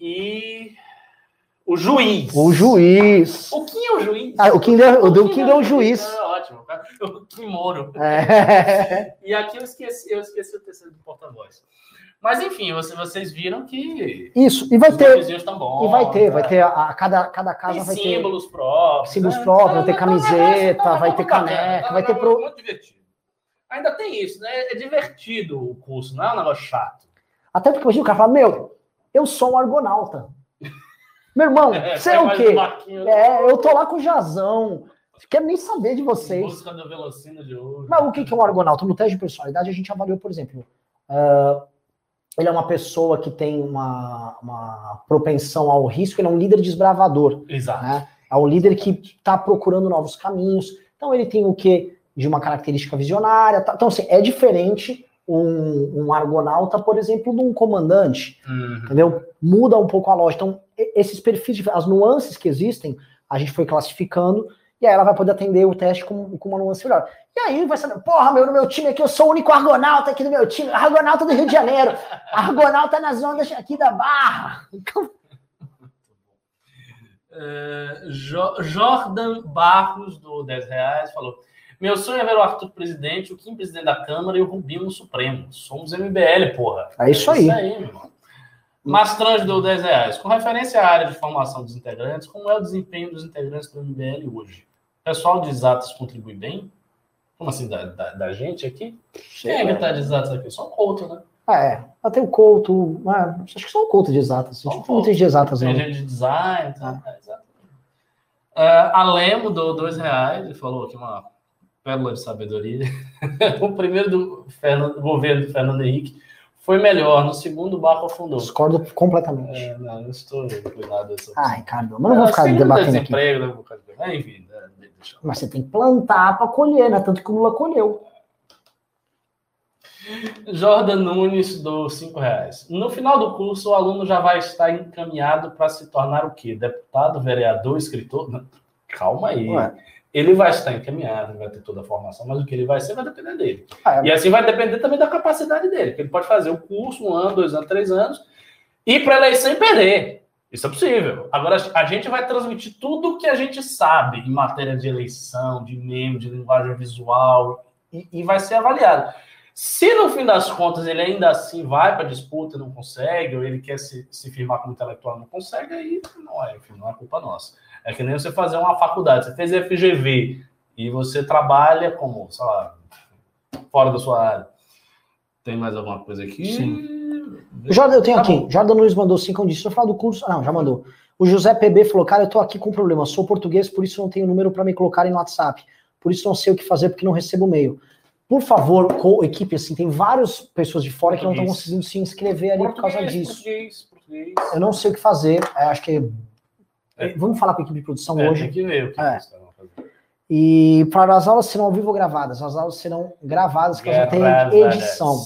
E o juiz. O juiz. O Kim é o juiz. Ah, o Kim, é, o, o Kim é o juiz. É ótimo. O Kim Moro. É. E aqui eu esqueci, eu esqueci o terceiro do porta-voz. Mas enfim, vocês viram que isso e vai ter bons, e vai ter, né? vai ter a, a, cada cada casa vai ter símbolos próprios, símbolos né? próprios, vai ter camiseta, vai ter caneca, vai ter pro... muito divertido. Ainda tem isso, né? É divertido o curso, não é um negócio chato. Até porque hoje o cara fala, meu, eu sou um argonauta. Meu irmão, é, você é o quê? É, eu tô lá com o Jazão. Quero nem saber de vocês. Busca da velocina de ouro. Mas o que é um argonauta? No teste de personalidade, a gente avaliou, por exemplo, uh, ele é uma pessoa que tem uma, uma propensão ao risco, ele é um líder desbravador. Exato. Né? É um líder que está procurando novos caminhos. Então ele tem o quê? De uma característica visionária. Tá? Então, assim, é diferente um, um, argonauta, por exemplo, de um comandante. Uhum. Entendeu? Muda um pouco a lógica. Então, esses perfis, as nuances que existem, a gente foi classificando e aí ela vai poder atender o teste com, com uma nuance melhor. E aí vai saber, porra, meu, no meu time aqui, eu sou o único argonauta aqui do meu time, argonauta do Rio de Janeiro, argonauta nas ondas aqui da Barra. Então... Jo Jordan Barros, do 10 reais, falou: Meu sonho é ver o Arthur presidente, o Kim presidente da Câmara e o Rubinho no Supremo. Somos MBL, porra. É isso aí. É isso aí, meu irmão. Mastrange deu 10 reais. Com referência à área de formação dos integrantes, como é o desempenho dos integrantes do MBL hoje? pessoal de exatas contribui bem? Como assim, da, da, da gente aqui? Quem é que está de exatas aqui? Só o Couto, né? Ah, é, até o Couto, ah, acho que só o Couto de exatas. Só tipo, muitas de exatas. Tem gente de design, tá? É, exato. Uh, a Lemo deu dois reais e falou aqui uma pérola de sabedoria. o primeiro do Fernando, governo do Fernando Henrique foi melhor. No segundo, o barco afundou. Discordo completamente. É, não, não estou cuidado dessa Ah, Ricardo, mas não vou ficar debatendo aqui. Né? Enfim, mas você tem que plantar para colher, né? Tanto que o Lula colheu. Jordan Nunes do cinco reais. No final do curso, o aluno já vai estar encaminhado para se tornar o quê? Deputado, vereador, escritor? Calma aí. Ué. Ele vai estar encaminhado, vai ter toda a formação, mas o que ele vai ser vai depender dele. Ah, é. E assim vai depender também da capacidade dele, que ele pode fazer o curso um ano, dois anos, três anos, e para eleição e perder. Isso é possível. Agora, a gente vai transmitir tudo o que a gente sabe em matéria de eleição, de meme, de linguagem visual, e, e vai ser avaliado. Se no fim das contas ele ainda assim vai para a disputa e não consegue, ou ele quer se, se firmar como intelectual e não consegue, aí não é, enfim, não é culpa nossa. É que nem você fazer uma faculdade, você fez FGV e você trabalha como, sei lá, fora da sua área. Tem mais alguma coisa aqui? Sim. Jordan, eu tenho tá aqui. Bom. Jordan Nunes mandou cinco disse, eu falar do curso. Ah, não, já mandou. O José PB falou, cara, eu tô aqui com um problema. Sou português, por isso não tenho número para me colocar no WhatsApp. Por isso não sei o que fazer, porque não recebo e-mail. Por favor, com equipe, assim, tem várias pessoas de fora português. que não estão conseguindo se inscrever ali português, por causa disso. Português, português. Eu não sei o que fazer. É, acho que. É. Vamos falar com a equipe de produção é, hoje. Tem que ver o que é. fazer. E para as aulas serão ao vivo ou gravadas? As aulas serão gravadas, que já tem edição.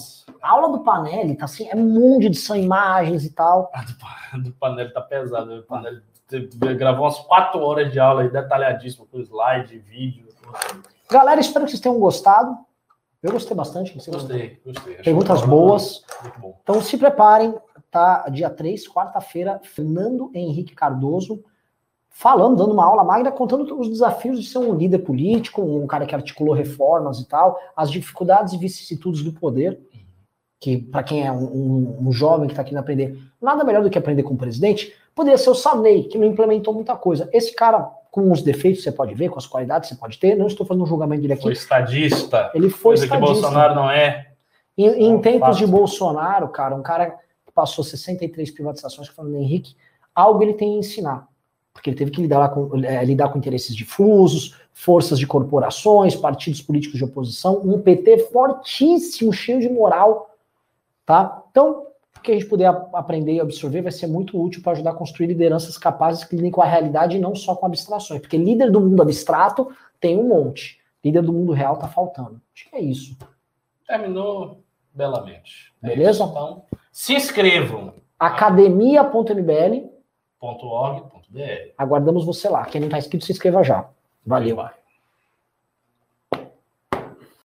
A aula do Panelli tá assim, é um monte de edição, imagens e tal. A do, do Panelli tá pesado. O Panelli gravou umas quatro horas de aula aí, detalhadíssimo, com slide, vídeo. Galera, espero que vocês tenham gostado. Eu gostei bastante. Gostei, gostei. Perguntas boas. Então se preparem, tá? Dia 3, quarta-feira, Fernando Henrique Cardoso falando, dando uma aula magna, contando os desafios de ser um líder político, um cara que articulou reformas e tal, as dificuldades e vicissitudes do poder que para quem é um, um, um jovem que está aqui aprender, nada melhor do que aprender com o presidente, poderia ser o Sarney, que não implementou muita coisa. Esse cara, com os defeitos você pode ver, com as qualidades você pode ter, não estou fazendo um julgamento dele aqui. Foi estadista. Ele foi coisa estadista. que Bolsonaro não é. Em, em tempos de Bolsonaro, cara, um cara que passou 63 privatizações, que falando Henrique, algo ele tem a ensinar. Porque ele teve que lidar com, é, lidar com interesses difusos, forças de corporações, partidos políticos de oposição, um PT fortíssimo, cheio de moral, Tá? Então, que a gente puder aprender e absorver vai ser muito útil para ajudar a construir lideranças capazes que lidem com a realidade e não só com abstrações. Porque líder do mundo abstrato tem um monte. Líder do mundo real tá faltando. Acho que é isso. Terminou belamente. É Beleza? então, se inscrevam. academia.mbl.org.br. Aguardamos você lá. Quem não está inscrito, se inscreva já. Valeu.